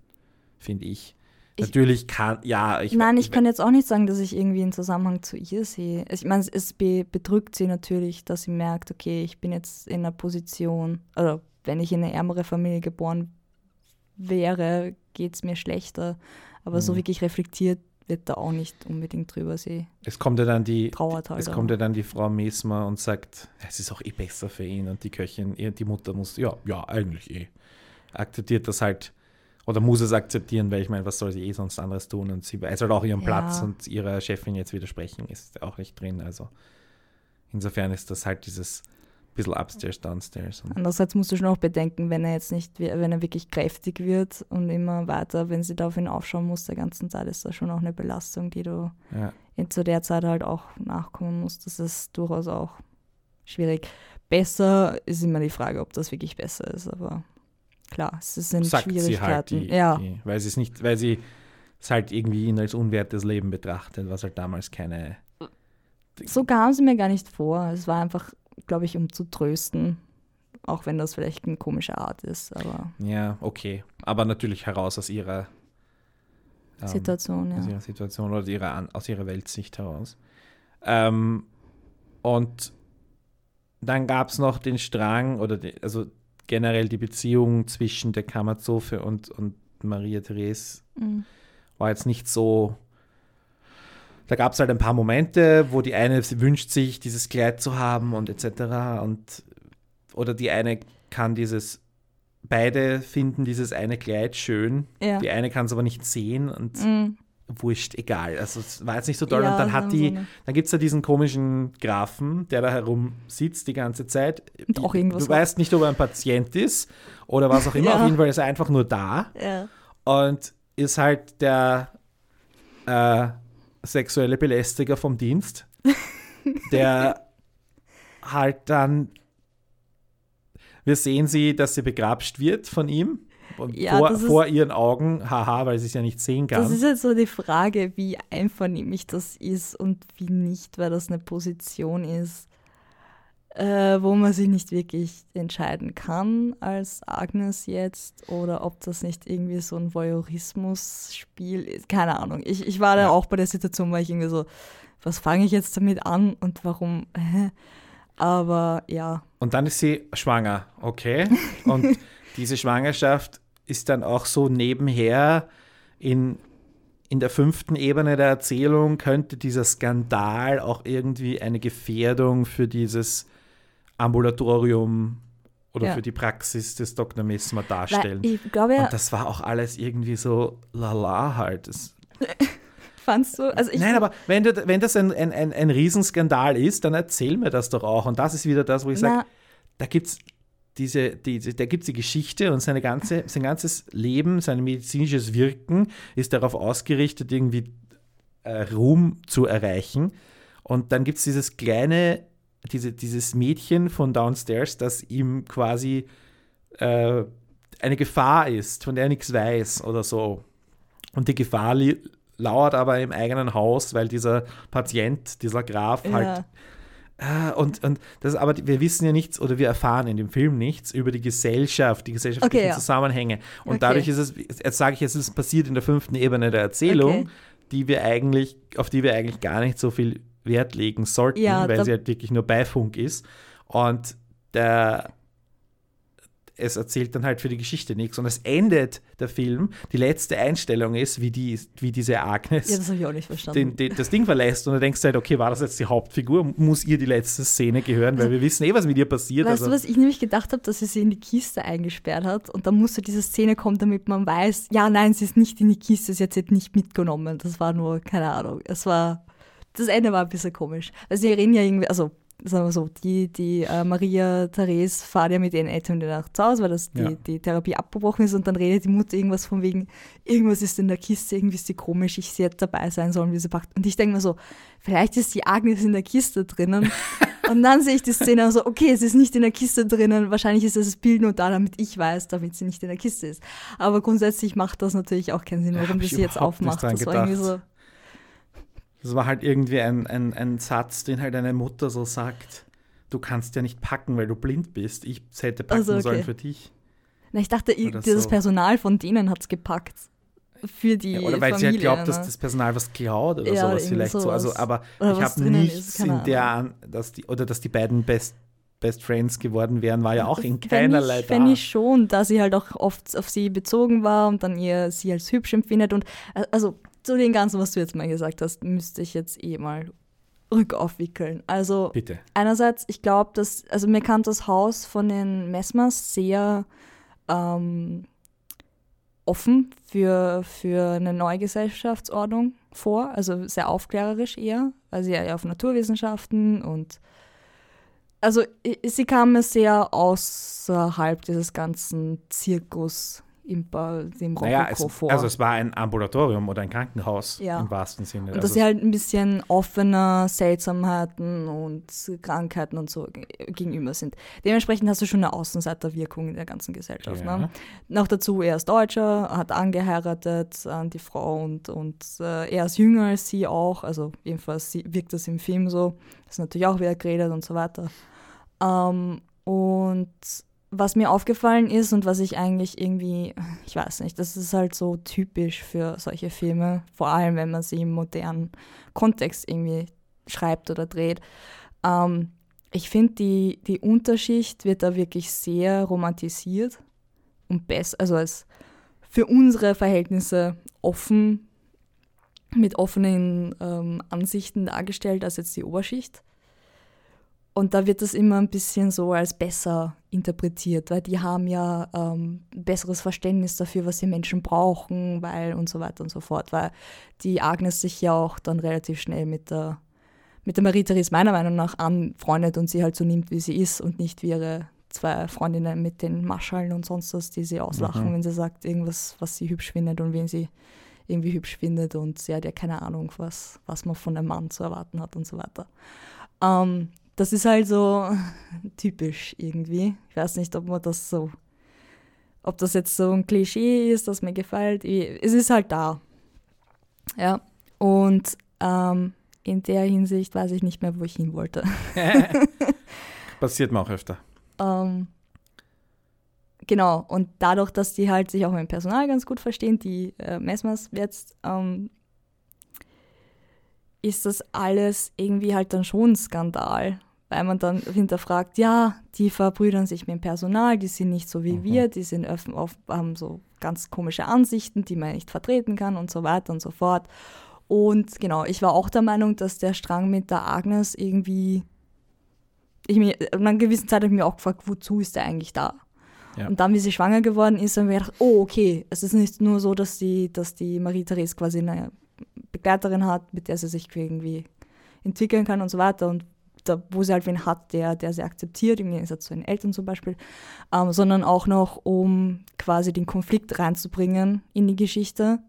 B: finde ich.
C: Ich-
B: Natürlich kann, ja, ich
C: Nein, ich kann jetzt auch nicht sagen, dass ich irgendwie einen Zusammenhang zu ihr sehe. Ich meine, es be bedrückt sie natürlich, dass sie merkt, okay, ich bin jetzt in einer Position, oder wenn ich in eine ärmere Familie geboren wäre, geht es mir schlechter. Aber so
B: Mhm.
C: wirklich reflektiert wird da auch nicht unbedingt drüber. Sie
B: Es kommt ja dann die,
C: trauert halt.
B: es kommt ja dann die Frau Mesmer und sagt, es ist auch eh besser für ihn und die Köchin, die Mutter muss, ja, ja, eigentlich eh. Akzeptiert das halt, oder muss es akzeptieren, weil ich meine, was soll sie eh sonst anderes tun und sie weiß halt auch ihren
C: Ja.
B: Platz und ihrer Chefin jetzt widersprechen ist auch nicht drin, also insofern ist das halt dieses bisschen upstairs, downstairs.
C: Andererseits musst du schon auch bedenken, wenn er jetzt nicht, wenn er wirklich kräftig wird und immer weiter, wenn sie da auf ihn aufschauen muss, der ganzen Zeit, ist das schon auch eine Belastung, die du
B: ja.
C: in, zu der Zeit halt auch nachkommen musst. Das ist durchaus auch schwierig. Besser ist immer die Frage, ob das wirklich besser ist, aber klar, es sind
B: sagt sie
C: Schwierigkeiten.
B: halt, die,
C: ja,
B: die, weil sie es nicht, weil sie es halt irgendwie ihn als unwertes Leben betrachtet, was halt damals keine.
C: so kam sie mir gar nicht vor. Es war einfach, glaube ich, um zu trösten, auch wenn das vielleicht eine komische Art ist, aber
B: Ja, okay. Aber natürlich heraus aus ihrer ähm,
C: Situation,
B: aus
C: ja.
B: ihrer Situation oder ihrer, aus ihrer Weltsicht heraus. Ähm, und dann gab es noch den Strang, oder die, also generell die Beziehung zwischen der Kammerzofe und, und Maria Therese
C: Mhm.
B: war jetzt nicht so. Da gab es halt ein paar Momente, wo die eine wünscht sich, dieses Kleid zu haben und etc. Und oder die eine kann dieses, beide finden dieses eine Kleid schön.
C: Ja.
B: Die eine kann es aber nicht sehen und
C: Mhm.
B: wurscht, egal. Also es war jetzt nicht so toll.
C: Ja,
B: und dann hat die, dann gibt es ja diesen komischen Grafen, der da herum sitzt die ganze Zeit.
C: Und auch irgendwas
B: du weißt nicht, ob er ein Patient ist oder was auch immer.
C: Ja.
B: Auf jeden Fall ist er einfach nur da und ist halt der äh, sexuelle Belästiger vom Dienst, *laughs* der halt dann, wir sehen sie, dass sie begrapscht wird von ihm.
C: Ja,
B: vor,
C: ist-
B: vor ihren Augen, haha, weil sie es ja nicht sehen kann.
C: Das ist jetzt so die Frage, wie einvernehmlich das ist und wie nicht, weil das eine Position ist, äh, wo man sich nicht wirklich entscheiden kann als Agnes jetzt oder ob das nicht irgendwie so ein Voyeurismus-Spiel ist. Keine Ahnung. Ich, ich war da
B: Ja.
C: auch bei der Situation, weil ich irgendwie so, was fange ich jetzt damit an und warum? Aber ja,
B: Und dann ist sie schwanger, okay? *laughs* Und diese Schwangerschaft ist dann auch so nebenher in, in der fünften Ebene der Erzählung, könnte dieser Skandal auch irgendwie eine Gefährdung für dieses Ambulatorium oder
C: Ja.
B: für die Praxis des Dr. Messmer
C: weil
B: darstellen.
C: ich glaube ja,
B: Und das war auch alles irgendwie so lala halt. Das, *laughs*
C: fandst du, also ich,
B: Nein, aber wenn, du, wenn das ein, ein, ein, ein Riesenskandal ist, dann erzähl mir das doch auch. Und das ist wieder das, wo ich sage, da gibt es diese, diese, da gibt's die Geschichte und seine ganze, sein ganzes Leben, sein medizinisches Wirken ist darauf ausgerichtet, irgendwie äh, Ruhm zu erreichen. Und dann gibt es dieses kleine, diese, dieses Mädchen von downstairs, das ihm quasi äh, eine Gefahr ist, von der er nichts weiß oder so. Und die Gefahr lauert aber im eigenen Haus, weil dieser Patient, dieser Graf halt
C: ja.
B: Ah, und, und das aber wir wissen ja nichts oder wir erfahren in dem Film nichts über die Gesellschaft, die gesellschaftlichen
C: Okay, ja.
B: Zusammenhänge. Und
C: Okay.
B: dadurch ist es, jetzt sage ich, es ist passiert in der fünften Ebene der Erzählung,
C: Okay.
B: die wir eigentlich, auf die wir eigentlich gar nicht so viel Wert legen sollten,
C: Ja,
B: weil sie halt wirklich nur Beifunk ist. Und der es erzählt dann halt für die Geschichte nichts. Und es endet der Film, die letzte Einstellung ist, wie, die, wie diese Agnes
C: ja, das habe ich auch nicht verstanden.
B: den, den, das Ding verlässt und dann denkst du halt, okay, war das jetzt die Hauptfigur? Muss ihr die letzte Szene gehören? Weil wir wissen eh, was mit ihr passiert.
C: Weißt
B: also,
C: du, was ich nämlich gedacht habe, dass sie sie in die Kiste eingesperrt hat und dann musste diese Szene kommen, damit man weiß, ja, nein, sie ist nicht in die Kiste, sie hat sie jetzt nicht mitgenommen. Das war nur, keine Ahnung, es war, das Ende war ein bisschen komisch. Weil sie reden ja irgendwie, also sagen wir so, die, die äh, Maria Therese fahrt ja mit ihren Eltern wieder nach zu Hause, weil das die,
B: Ja.
C: die Therapie abgebrochen ist und dann redet die Mutter irgendwas von wegen, irgendwas ist in der Kiste, irgendwie ist die komisch, ich sie hätte dabei sein sollen, wie sie packt. Und ich denke mir so, vielleicht ist die Agnes in der Kiste drinnen. *laughs* und dann sehe ich die Szene und so, okay, es ist nicht in der Kiste drinnen, wahrscheinlich ist das Bild nur da, damit ich weiß, damit sie nicht in der Kiste ist. Aber grundsätzlich macht das natürlich auch keinen Sinn,
B: Ja,
C: warum die
B: ich
C: sie jetzt aufmacht. Das war irgendwie so,
B: gedacht. Das war halt irgendwie ein, ein, ein Satz, den halt eine Mutter so sagt. Du kannst ja nicht packen, weil du blind bist. Ich hätte packen
C: Also, okay.
B: sollen für dich.
C: na, ich dachte,
B: Oder
C: dieses
B: so.
C: Personal von denen hat es gepackt. Für die
B: Ja, oder weil sie halt
C: Familie,
B: glaubt, dass
C: ne?
B: das Personal was klaut oder
C: Ja,
B: sowas vielleicht so. Also,
C: sowas.
B: aber
C: Oder
B: ich habe nichts
C: ist,
B: in der, an, dass die, oder dass die beiden Best, Best Friends geworden wären, war ja auch in keinerlei
C: ich,
B: da.
C: fänd ich schon, da sie halt auch oft auf sie bezogen war und dann ihr sie als hübsch empfindet. Und äh, also zu dem Ganzen, was du jetzt mal gesagt hast, müsste ich jetzt eh mal rückaufwickeln. Also
B: Bitte.
C: einerseits, ich glaube, dass, also mir kam das Haus von den Messmers sehr ähm, offen für, für eine neue Gesellschaftsordnung vor, also sehr aufklärerisch eher, weil sie ja eher auf Naturwissenschaften und also sie kam mir sehr außerhalb dieses ganzen Zirkus im, dem
B: Naja, es,
C: vor.
B: also es war ein Ambulatorium oder ein Krankenhaus
C: Ja.
B: im wahrsten Sinne.
C: Und dass
B: also,
C: sie halt ein bisschen offener Seltsamheiten und Krankheiten und so ge- gegenüber sind. Dementsprechend hast du schon eine Außenseiterwirkung in der ganzen Gesellschaft.
B: Ja.
C: Ne? Noch dazu, er ist Deutscher, hat angeheiratet an die Frau und, und äh, er ist jünger als sie auch. Also jedenfalls sie, wirkt das im Film so. Das ist natürlich auch wieder geredet und so weiter. Ähm, und was mir aufgefallen ist und was ich eigentlich irgendwie, ich weiß nicht, das ist halt so typisch für solche Filme, vor allem wenn man sie im modernen Kontext irgendwie schreibt oder dreht. Ähm, ich finde, die, die Unterschicht wird da wirklich sehr romantisiert und besser, also als für unsere Verhältnisse offen, mit offenen ähm, Ansichten dargestellt als jetzt die Oberschicht. Und da wird das immer ein bisschen so als besser interpretiert, weil die haben ja ähm, ein besseres Verständnis dafür, was die Menschen brauchen, weil und so weiter und so fort, weil die Agnes sich ja auch dann relativ schnell mit der, mit der Marie-Therese meiner Meinung nach anfreundet und sie halt so nimmt, wie sie ist und nicht wie ihre zwei Freundinnen mit den Maschallen und sonst was, die sie auslachen,
B: Mhm.
C: wenn sie sagt, irgendwas, was sie hübsch findet und wen sie irgendwie hübsch findet und sie hat ja keine Ahnung, was, was man von einem Mann zu erwarten hat und so weiter. Ähm, das ist halt so *laughs* typisch irgendwie. Ich weiß nicht, ob man das so, ob das jetzt so ein Klischee ist, das mir gefällt. Es ist halt da. Ja. Und ähm, in der Hinsicht weiß ich nicht mehr, wo ich hin wollte. *laughs* *laughs*
B: Passiert mir auch öfter.
C: Ähm, genau, und dadurch, dass die halt sich auch mit dem Personal ganz gut verstehen, die äh, Messmers jetzt, ähm, ist das alles irgendwie halt dann schon ein Skandal, weil man dann hinterfragt, ja, die verbrüdern sich mit dem Personal, die sind nicht so wie
B: Mhm.
C: wir, die sind öff- auf, haben so ganz komische Ansichten, die man nicht vertreten kann und so weiter und so fort. Und genau, ich war auch der Meinung, dass der Strang mit der Agnes irgendwie ich mir, an einer gewissen Zeit habe ich mir auch gefragt, wozu ist der eigentlich da?
B: Ja.
C: Und dann, wie sie schwanger geworden ist, haben wir gedacht, oh, okay, es ist nicht nur so, dass die, dass die Marie-Therese quasi eine Begleiterin hat, mit der sie sich irgendwie entwickeln kann und so weiter und da, wo sie halt wen hat, der, der sie akzeptiert, im Gegensatz zu den Eltern zum Beispiel, ähm, sondern auch noch, um quasi den Konflikt reinzubringen in die Geschichte,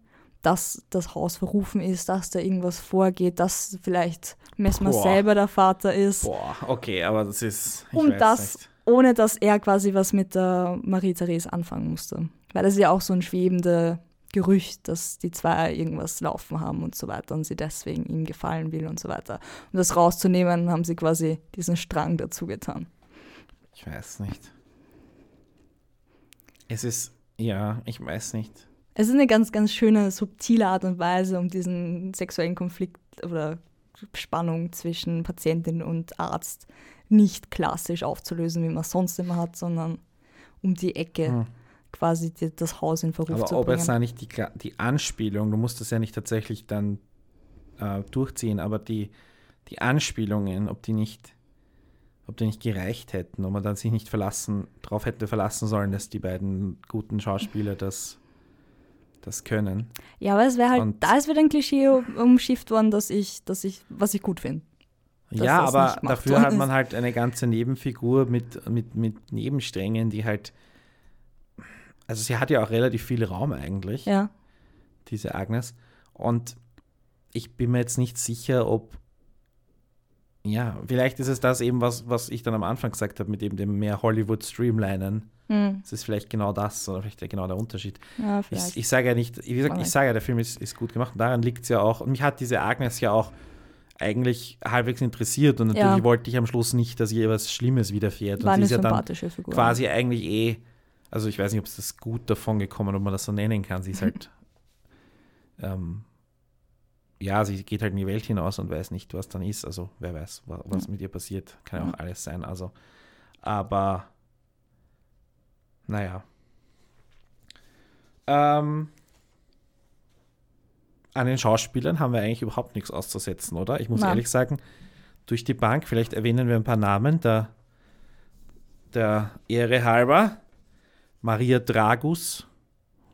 C: dass das Haus verrufen ist, dass da irgendwas vorgeht, dass vielleicht Messmer
B: Boah.
C: selber der Vater ist
B: Boah, okay, aber das ist.
C: Und das,
B: nicht.
C: ohne dass er quasi was mit der Marie-Therese anfangen musste. Weil das ist ja auch so ein schwebende Gerücht, dass die zwei irgendwas laufen haben und so weiter und sie deswegen ihm gefallen will und so weiter. Um das rauszunehmen, haben sie quasi diesen Strang dazu getan.
B: Ich weiß nicht. Es ist. Ja, ich weiß nicht.
C: Es ist eine ganz, ganz schöne, subtile Art und Weise, um diesen sexuellen Konflikt oder Spannung zwischen Patientin und Arzt nicht klassisch aufzulösen, wie man es sonst immer hat, sondern um die Ecke
B: Hm.
C: Quasi die, das Haus in Verruf
B: Aber
C: zu
B: ob
C: bringen.
B: es da nicht die, die Anspielung, du musst das ja nicht tatsächlich dann äh, durchziehen, aber die, die Anspielungen, ob die nicht, ob die nicht gereicht hätten, ob man dann sich nicht verlassen, darauf hätte verlassen sollen, dass die beiden guten Schauspieler das, das können.
C: Ja, aber es wäre halt,
B: Und-
C: da ist wieder ein Klischee um- umschifft worden, dass ich, dass ich, was ich gut finde.
B: Ja, aber dafür hat man halt eine ganze Nebenfigur mit, mit, mit Nebensträngen, die halt. Also sie hat ja auch relativ viel Raum eigentlich.
C: Ja,
B: diese Agnes. Und ich bin mir jetzt nicht sicher, ob. Ja, vielleicht ist es das eben, was, was ich dann am Anfang gesagt habe, mit eben dem mehr Hollywood-Streamlinen.
C: hm.
B: Es ist vielleicht genau das oder vielleicht genau der Unterschied.
C: ja
B: Ich, ich sage ja nicht, wie gesagt, ich sage ja, der Film ist, ist gut gemacht. Und daran liegt es ja auch. Und mich hat diese Agnes ja auch eigentlich halbwegs interessiert. Und natürlich
C: Ja.
B: wollte ich am Schluss nicht, dass ihr was Schlimmes widerfährt.
C: War
B: und
C: eine
B: sie ist ja dann
C: sympathische Figur.
B: quasi eigentlich eh, also ich weiß nicht, ob es das gut davon gekommen, ob man das so nennen kann. Sie ist halt, *laughs* ähm, ja, sie geht halt in die Welt hinaus und weiß nicht, was dann ist. Also wer weiß, wa- was mit ihr passiert. Kann ja auch alles sein. Also, aber naja. Ähm, an den Schauspielern haben wir eigentlich überhaupt nichts auszusetzen, oder? Ich muss
C: Nein.
B: ehrlich sagen, durch die Bank, vielleicht erwähnen wir ein paar Namen, der, der Ehre halber, Maria Dragus,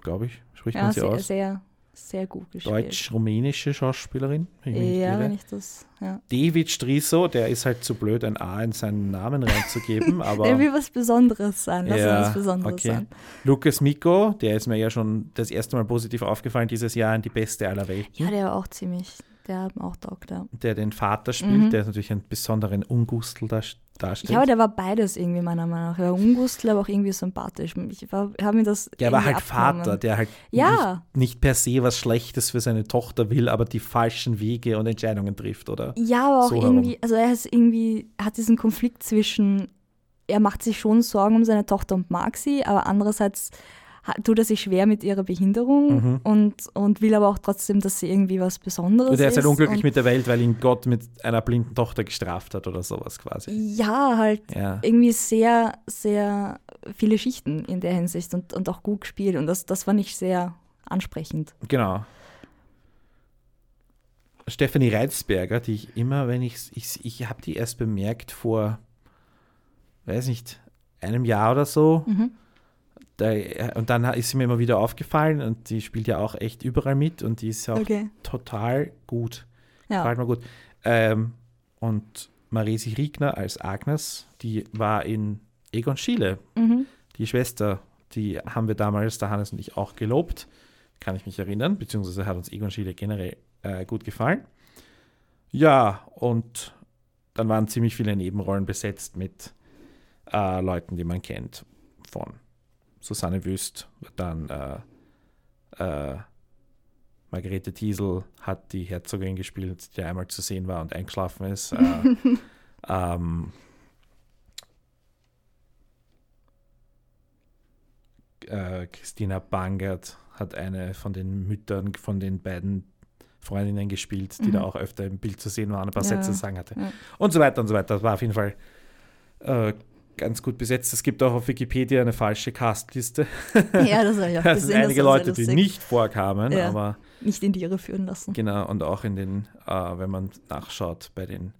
B: glaube ich, spricht
C: ja,
B: man sie
C: sehr,
B: aus.
C: sehr, sehr gut gespielt.
B: Deutsch-rumänische Schauspielerin. wenn ich
C: Ja, wenn ich das, ja.
B: David Striso, der ist halt zu blöd, ein A in seinen Namen reinzugeben, *laughs* aber
C: Der will was Besonderes sein. Lass
B: ja,
C: was Besonderes
B: okay.
C: sein.
B: Lukas Miko, der ist mir ja schon das erste Mal positiv aufgefallen dieses Jahr in die beste aller Welten,
C: Ja, der war auch ziemlich, der auch taugt, ja.
B: der den Vater spielt,
C: Mhm.
B: der natürlich einen besonderen Ungustel dar darstellt.
C: Ja, aber der war beides irgendwie meiner Meinung nach. Er war ungustel, aber auch irgendwie sympathisch. Ich habe mir das
B: Der war halt
C: abgenommen.
B: Vater, der halt
C: Ja.
B: nicht, nicht per se was Schlechtes für seine Tochter will, aber die falschen Wege und Entscheidungen trifft, oder?
C: Ja, aber auch
B: So herum.
C: irgendwie, also er ist irgendwie, hat diesen Konflikt zwischen, er macht sich schon Sorgen um seine Tochter und mag sie, aber andererseits tut er sich schwer mit ihrer Behinderung
B: Mhm.
C: und, und will aber auch trotzdem, dass sie irgendwie was Besonderes
B: Und er ist halt unglücklich mit der Welt, weil ihn Gott mit einer blinden Tochter gestraft hat oder sowas quasi.
C: Ja, halt
B: Ja.
C: irgendwie sehr, sehr viele Schichten in der Hinsicht und, und auch gut gespielt. Und das, das fand ich sehr ansprechend.
B: Genau. Stephanie Reitzberger, die ich immer, wenn ich, ich, ich habe die erst bemerkt vor, weiß nicht, einem Jahr oder so.
C: Mhm.
B: Da, und dann ist sie mir immer wieder aufgefallen und die spielt ja auch echt überall mit und die ist ja auch
C: Okay.
B: total gut.
C: Ja.
B: Gefällt mir gut. Ähm, und Maresi Riegner als Agnes, die war in Egon Schiele,
C: Mhm.
B: die Schwester, die haben wir damals, der Hannes und ich, auch gelobt. Kann ich mich erinnern, beziehungsweise hat uns Egon Schiele generell äh, gut gefallen. Ja, und dann waren ziemlich viele Nebenrollen besetzt mit äh, Leuten, die man kennt. Von Susanne Wüst, dann äh, äh, Margarete Thiesel hat die Herzogin gespielt, die einmal zu sehen war und eingeschlafen ist. Äh, *laughs* ähm, äh, Christina Bangert hat eine von den Müttern von den beiden Freundinnen gespielt, die
C: Mhm.
B: da auch öfter im Bild zu sehen waren, ein paar
C: Ja,
B: Sätze zu sagen hatte.
C: ja.
B: Und so weiter und so weiter. Das war auf jeden Fall äh, ganz gut besetzt. Es gibt auch auf Wikipedia eine falsche Castliste.
C: ja, das habe ich auch *laughs*
B: Das sind einige Leute, die nicht vorkamen,
C: Ja.
B: aber
C: nicht in die Irre führen lassen.
B: Genau, und auch in den, äh, wenn man nachschaut, bei den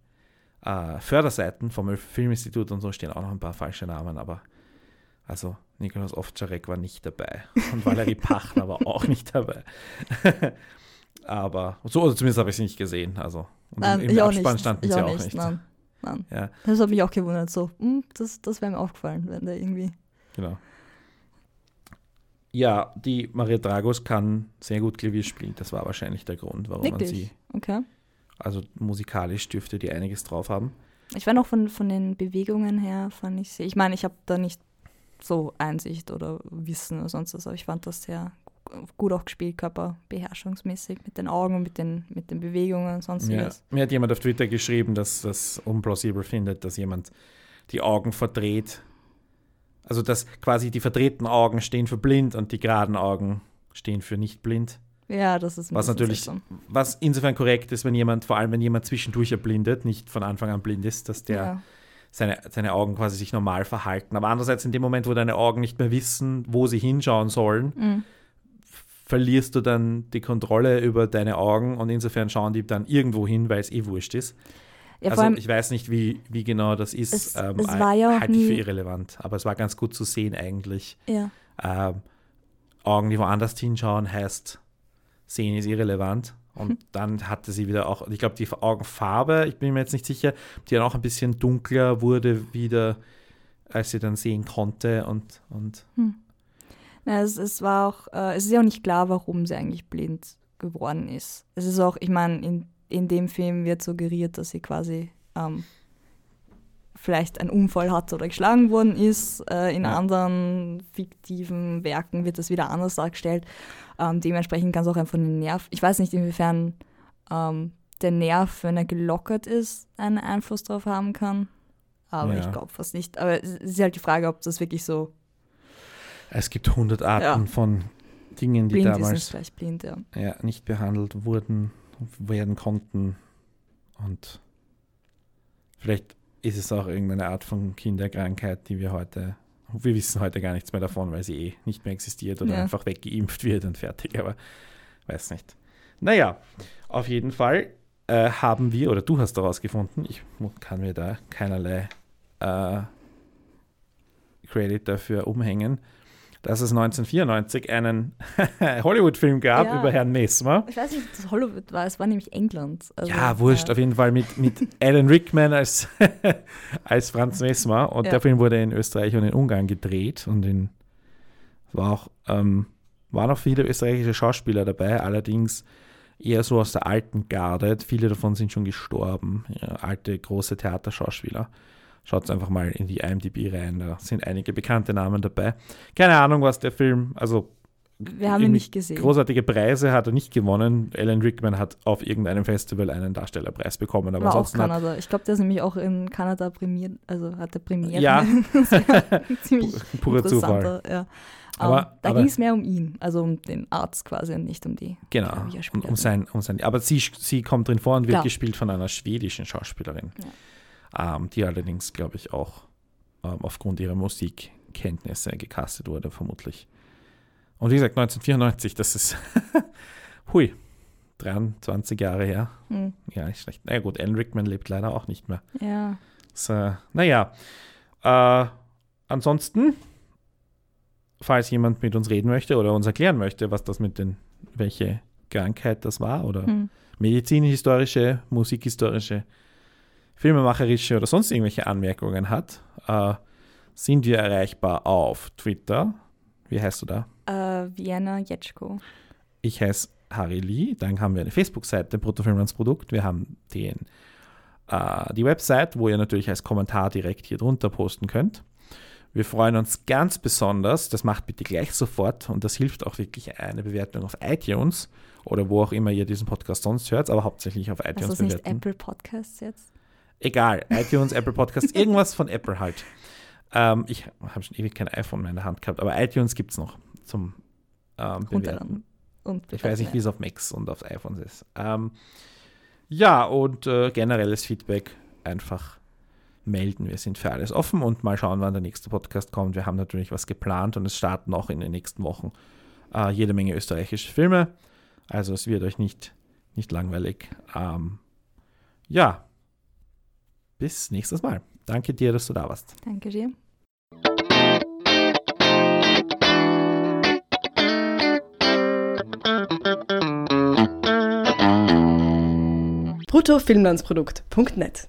B: äh, Förderseiten vom Filminstitut und so stehen auch noch ein paar falsche Namen, aber also Nikolaus Ovtcharek war nicht dabei und Valerie *laughs* Pachner war auch nicht dabei. *laughs* aber so, oder zumindest habe ich sie nicht gesehen. Also und
C: Nein,
B: im
C: auch
B: Abspann
C: nicht.
B: standen
C: ich
B: sie
C: auch
B: auch
C: nicht. Nein.
B: Ja,
C: Das hat mich auch gewundert. So, hm, das, das wäre mir aufgefallen, wenn der irgendwie.
B: genau. Ja, die Maria Dragos kann sehr gut Klavier spielen. Das war wahrscheinlich der Grund, warum man
C: Wirklich?
B: sie,
C: Okay.
B: also musikalisch dürfte die einiges drauf haben.
C: Ich war noch von, von den Bewegungen her, fand ich sie. Ich meine, ich habe da nicht so Einsicht oder Wissen oder sonst was, aber ich fand das sehr gut auch gespielt, körperbeherrschungsmäßig, mit den Augen und mit den, mit den Bewegungen und
B: Ja.
C: sonstiges.
B: Mir hat jemand auf Twitter geschrieben, dass das unplausibel findet, dass jemand die Augen verdreht. Also, dass quasi die verdrehten Augen stehen für blind und die geraden Augen stehen für nicht blind.
C: Ja, das ist
B: Was natürlich,
C: seltsam.
B: was insofern korrekt ist, wenn jemand, vor allem wenn jemand zwischendurch erblindet, nicht von Anfang an blind ist, dass der
C: Ja.
B: seine, seine Augen quasi sich normal verhalten. Aber andererseits in dem Moment, wo deine Augen nicht mehr wissen, wo sie hinschauen sollen,
C: Mhm.
B: Verlierst du dann die Kontrolle über deine Augen und insofern schauen die dann irgendwo hin, weil es eh wurscht ist.
C: ja,
B: also ich weiß nicht, wie, wie genau das ist.
C: Es-
B: ähm,
C: es war ja auch
B: halte ich für irrelevant. Aber es war ganz gut zu sehen eigentlich.
C: ja.
B: Ähm, Augen, die woanders hinschauen, heißt, sehen ist irrelevant. Und dann hatte sie wieder auch, ich glaube, die Augenfarbe, ich bin mir jetzt nicht sicher, die dann auch ein bisschen dunkler wurde wieder, als sie dann sehen konnte. Und, und
C: Ja, es, es war auch, äh, es ist ja auch nicht klar, warum sie eigentlich blind geworden ist. Es ist auch, ich meine, in, in dem Film wird suggeriert, dass sie quasi ähm, vielleicht einen Unfall hatte oder geschlagen worden ist. Äh, in
B: Ja.
C: anderen fiktiven Werken wird das wieder anders dargestellt. Ähm, dementsprechend kann es auch einfach einen Nerv, ich weiß nicht, inwiefern ähm, der Nerv, wenn er gelockert ist, einen Einfluss darauf haben kann. Aber
B: Ja.
C: ich glaube fast nicht. Aber es ist halt die Frage, ob das wirklich so
B: es gibt hundert Arten
C: Ja.
B: von Dingen, die
C: blind ist, ist
B: damals
C: vielleicht blind, ja.
B: ja, nicht behandelt wurden, werden konnten. Und vielleicht ist es auch irgendeine Art von Kinderkrankheit, die wir heute, wir wissen heute gar nichts mehr davon, weil sie eh nicht mehr existiert oder
C: Ja.
B: einfach weggeimpft wird und fertig, aber weiß nicht. Naja, auf jeden Fall äh, haben wir, oder du hast daraus gefunden, ich kann mir da keinerlei äh, Credit dafür umhängen, dass es 1994 einen *laughs* Hollywood-Film gab
C: Ja.
B: über Herrn Messmer.
C: Ich weiß nicht, ob das Hollywood war, es war nämlich England. Also,
B: Ja, wurscht,
C: äh,
B: auf jeden Fall mit, mit Alan Rickman als, *laughs* als Franz Messmer. Und
C: Ja.
B: der Film wurde in Österreich und in Ungarn gedreht. Und in, war auch, ähm, waren auch viele österreichische Schauspieler dabei, allerdings eher so aus der alten Garde. Viele davon sind schon gestorben. Ja, alte, große Theaterschauspieler. Schaut einfach mal in die IMDb rein, da sind einige bekannte Namen dabei. Keine Ahnung, was der Film, also
C: Wir haben ihn nicht gesehen.
B: Großartige Preise hat er nicht gewonnen. Alan Rickman hat auf irgendeinem Festival einen Darstellerpreis bekommen, aber
C: War auch Kanada. Ich glaube, der ist nämlich auch in Kanada prämiert, also hat der Premiere.
B: Ja. *laughs* *laughs*
C: Ziemlich
B: purer Zufall.
C: Ja.
B: Aber-
C: Aber, da ging es mehr um ihn, also um den Arzt quasi und nicht um die
B: Genau, um, um, sein, um sein. Aber sie, sie kommt drin vor und wird
C: Klar.
B: gespielt von einer schwedischen Schauspielerin, ähm, die allerdings, glaube ich, auch ähm, aufgrund ihrer Musikkenntnisse gecastet wurde, vermutlich. Und wie gesagt, 1994, das ist, *laughs* hui, 23 Jahre her.
C: Hm.
B: Ja, nicht schlecht. Na ja, gut, Alan Rickman lebt leider auch nicht mehr.
C: Ja.
B: So, naja, äh, ansonsten, falls jemand mit uns reden möchte oder uns erklären möchte, was das mit den, welche Krankheit das war oder
C: Hm.
B: medizinhistorische, musikhistorische, filmemacherische oder sonst irgendwelche Anmerkungen hat, äh, sind wir erreichbar auf Twitter. Wie heißt du da?
C: Äh, Vienna Jetschko.
B: Ich heiße Harry Lee. Dann haben wir eine Facebook-Seite, Bruttofilmlands Produkt. Wir haben den, äh, die Website, wo ihr natürlich als Kommentar direkt hier drunter posten könnt. Wir freuen uns ganz besonders, das macht bitte gleich sofort und das hilft auch wirklich eine Bewertung auf iTunes oder wo auch immer ihr diesen Podcast sonst hört, aber hauptsächlich auf
C: Also
B: iTunes
C: ist nicht
B: bewerten.
C: Apple Podcasts jetzt?
B: Egal, *laughs* iTunes, Apple Podcasts, irgendwas von Apple halt. Ähm, ich habe schon ewig kein iPhone mehr in der Hand gehabt, aber iTunes gibt es noch zum ähm, Bewerten.
C: Und
B: Ich weiß nicht, wie es auf Macs und auf iPhones ist. Ähm, ja, und äh, generelles Feedback einfach melden. Wir sind für alles offen und mal schauen, wann der nächste Podcast kommt. Wir haben natürlich was geplant und es starten auch in den nächsten Wochen äh, jede Menge österreichische Filme. Also es wird euch nicht, nicht langweilig. Ähm, ja, bis nächstes Mal. Danke dir, dass du da warst.
C: Danke dir.
A: bruttofilmlandsprodukt.net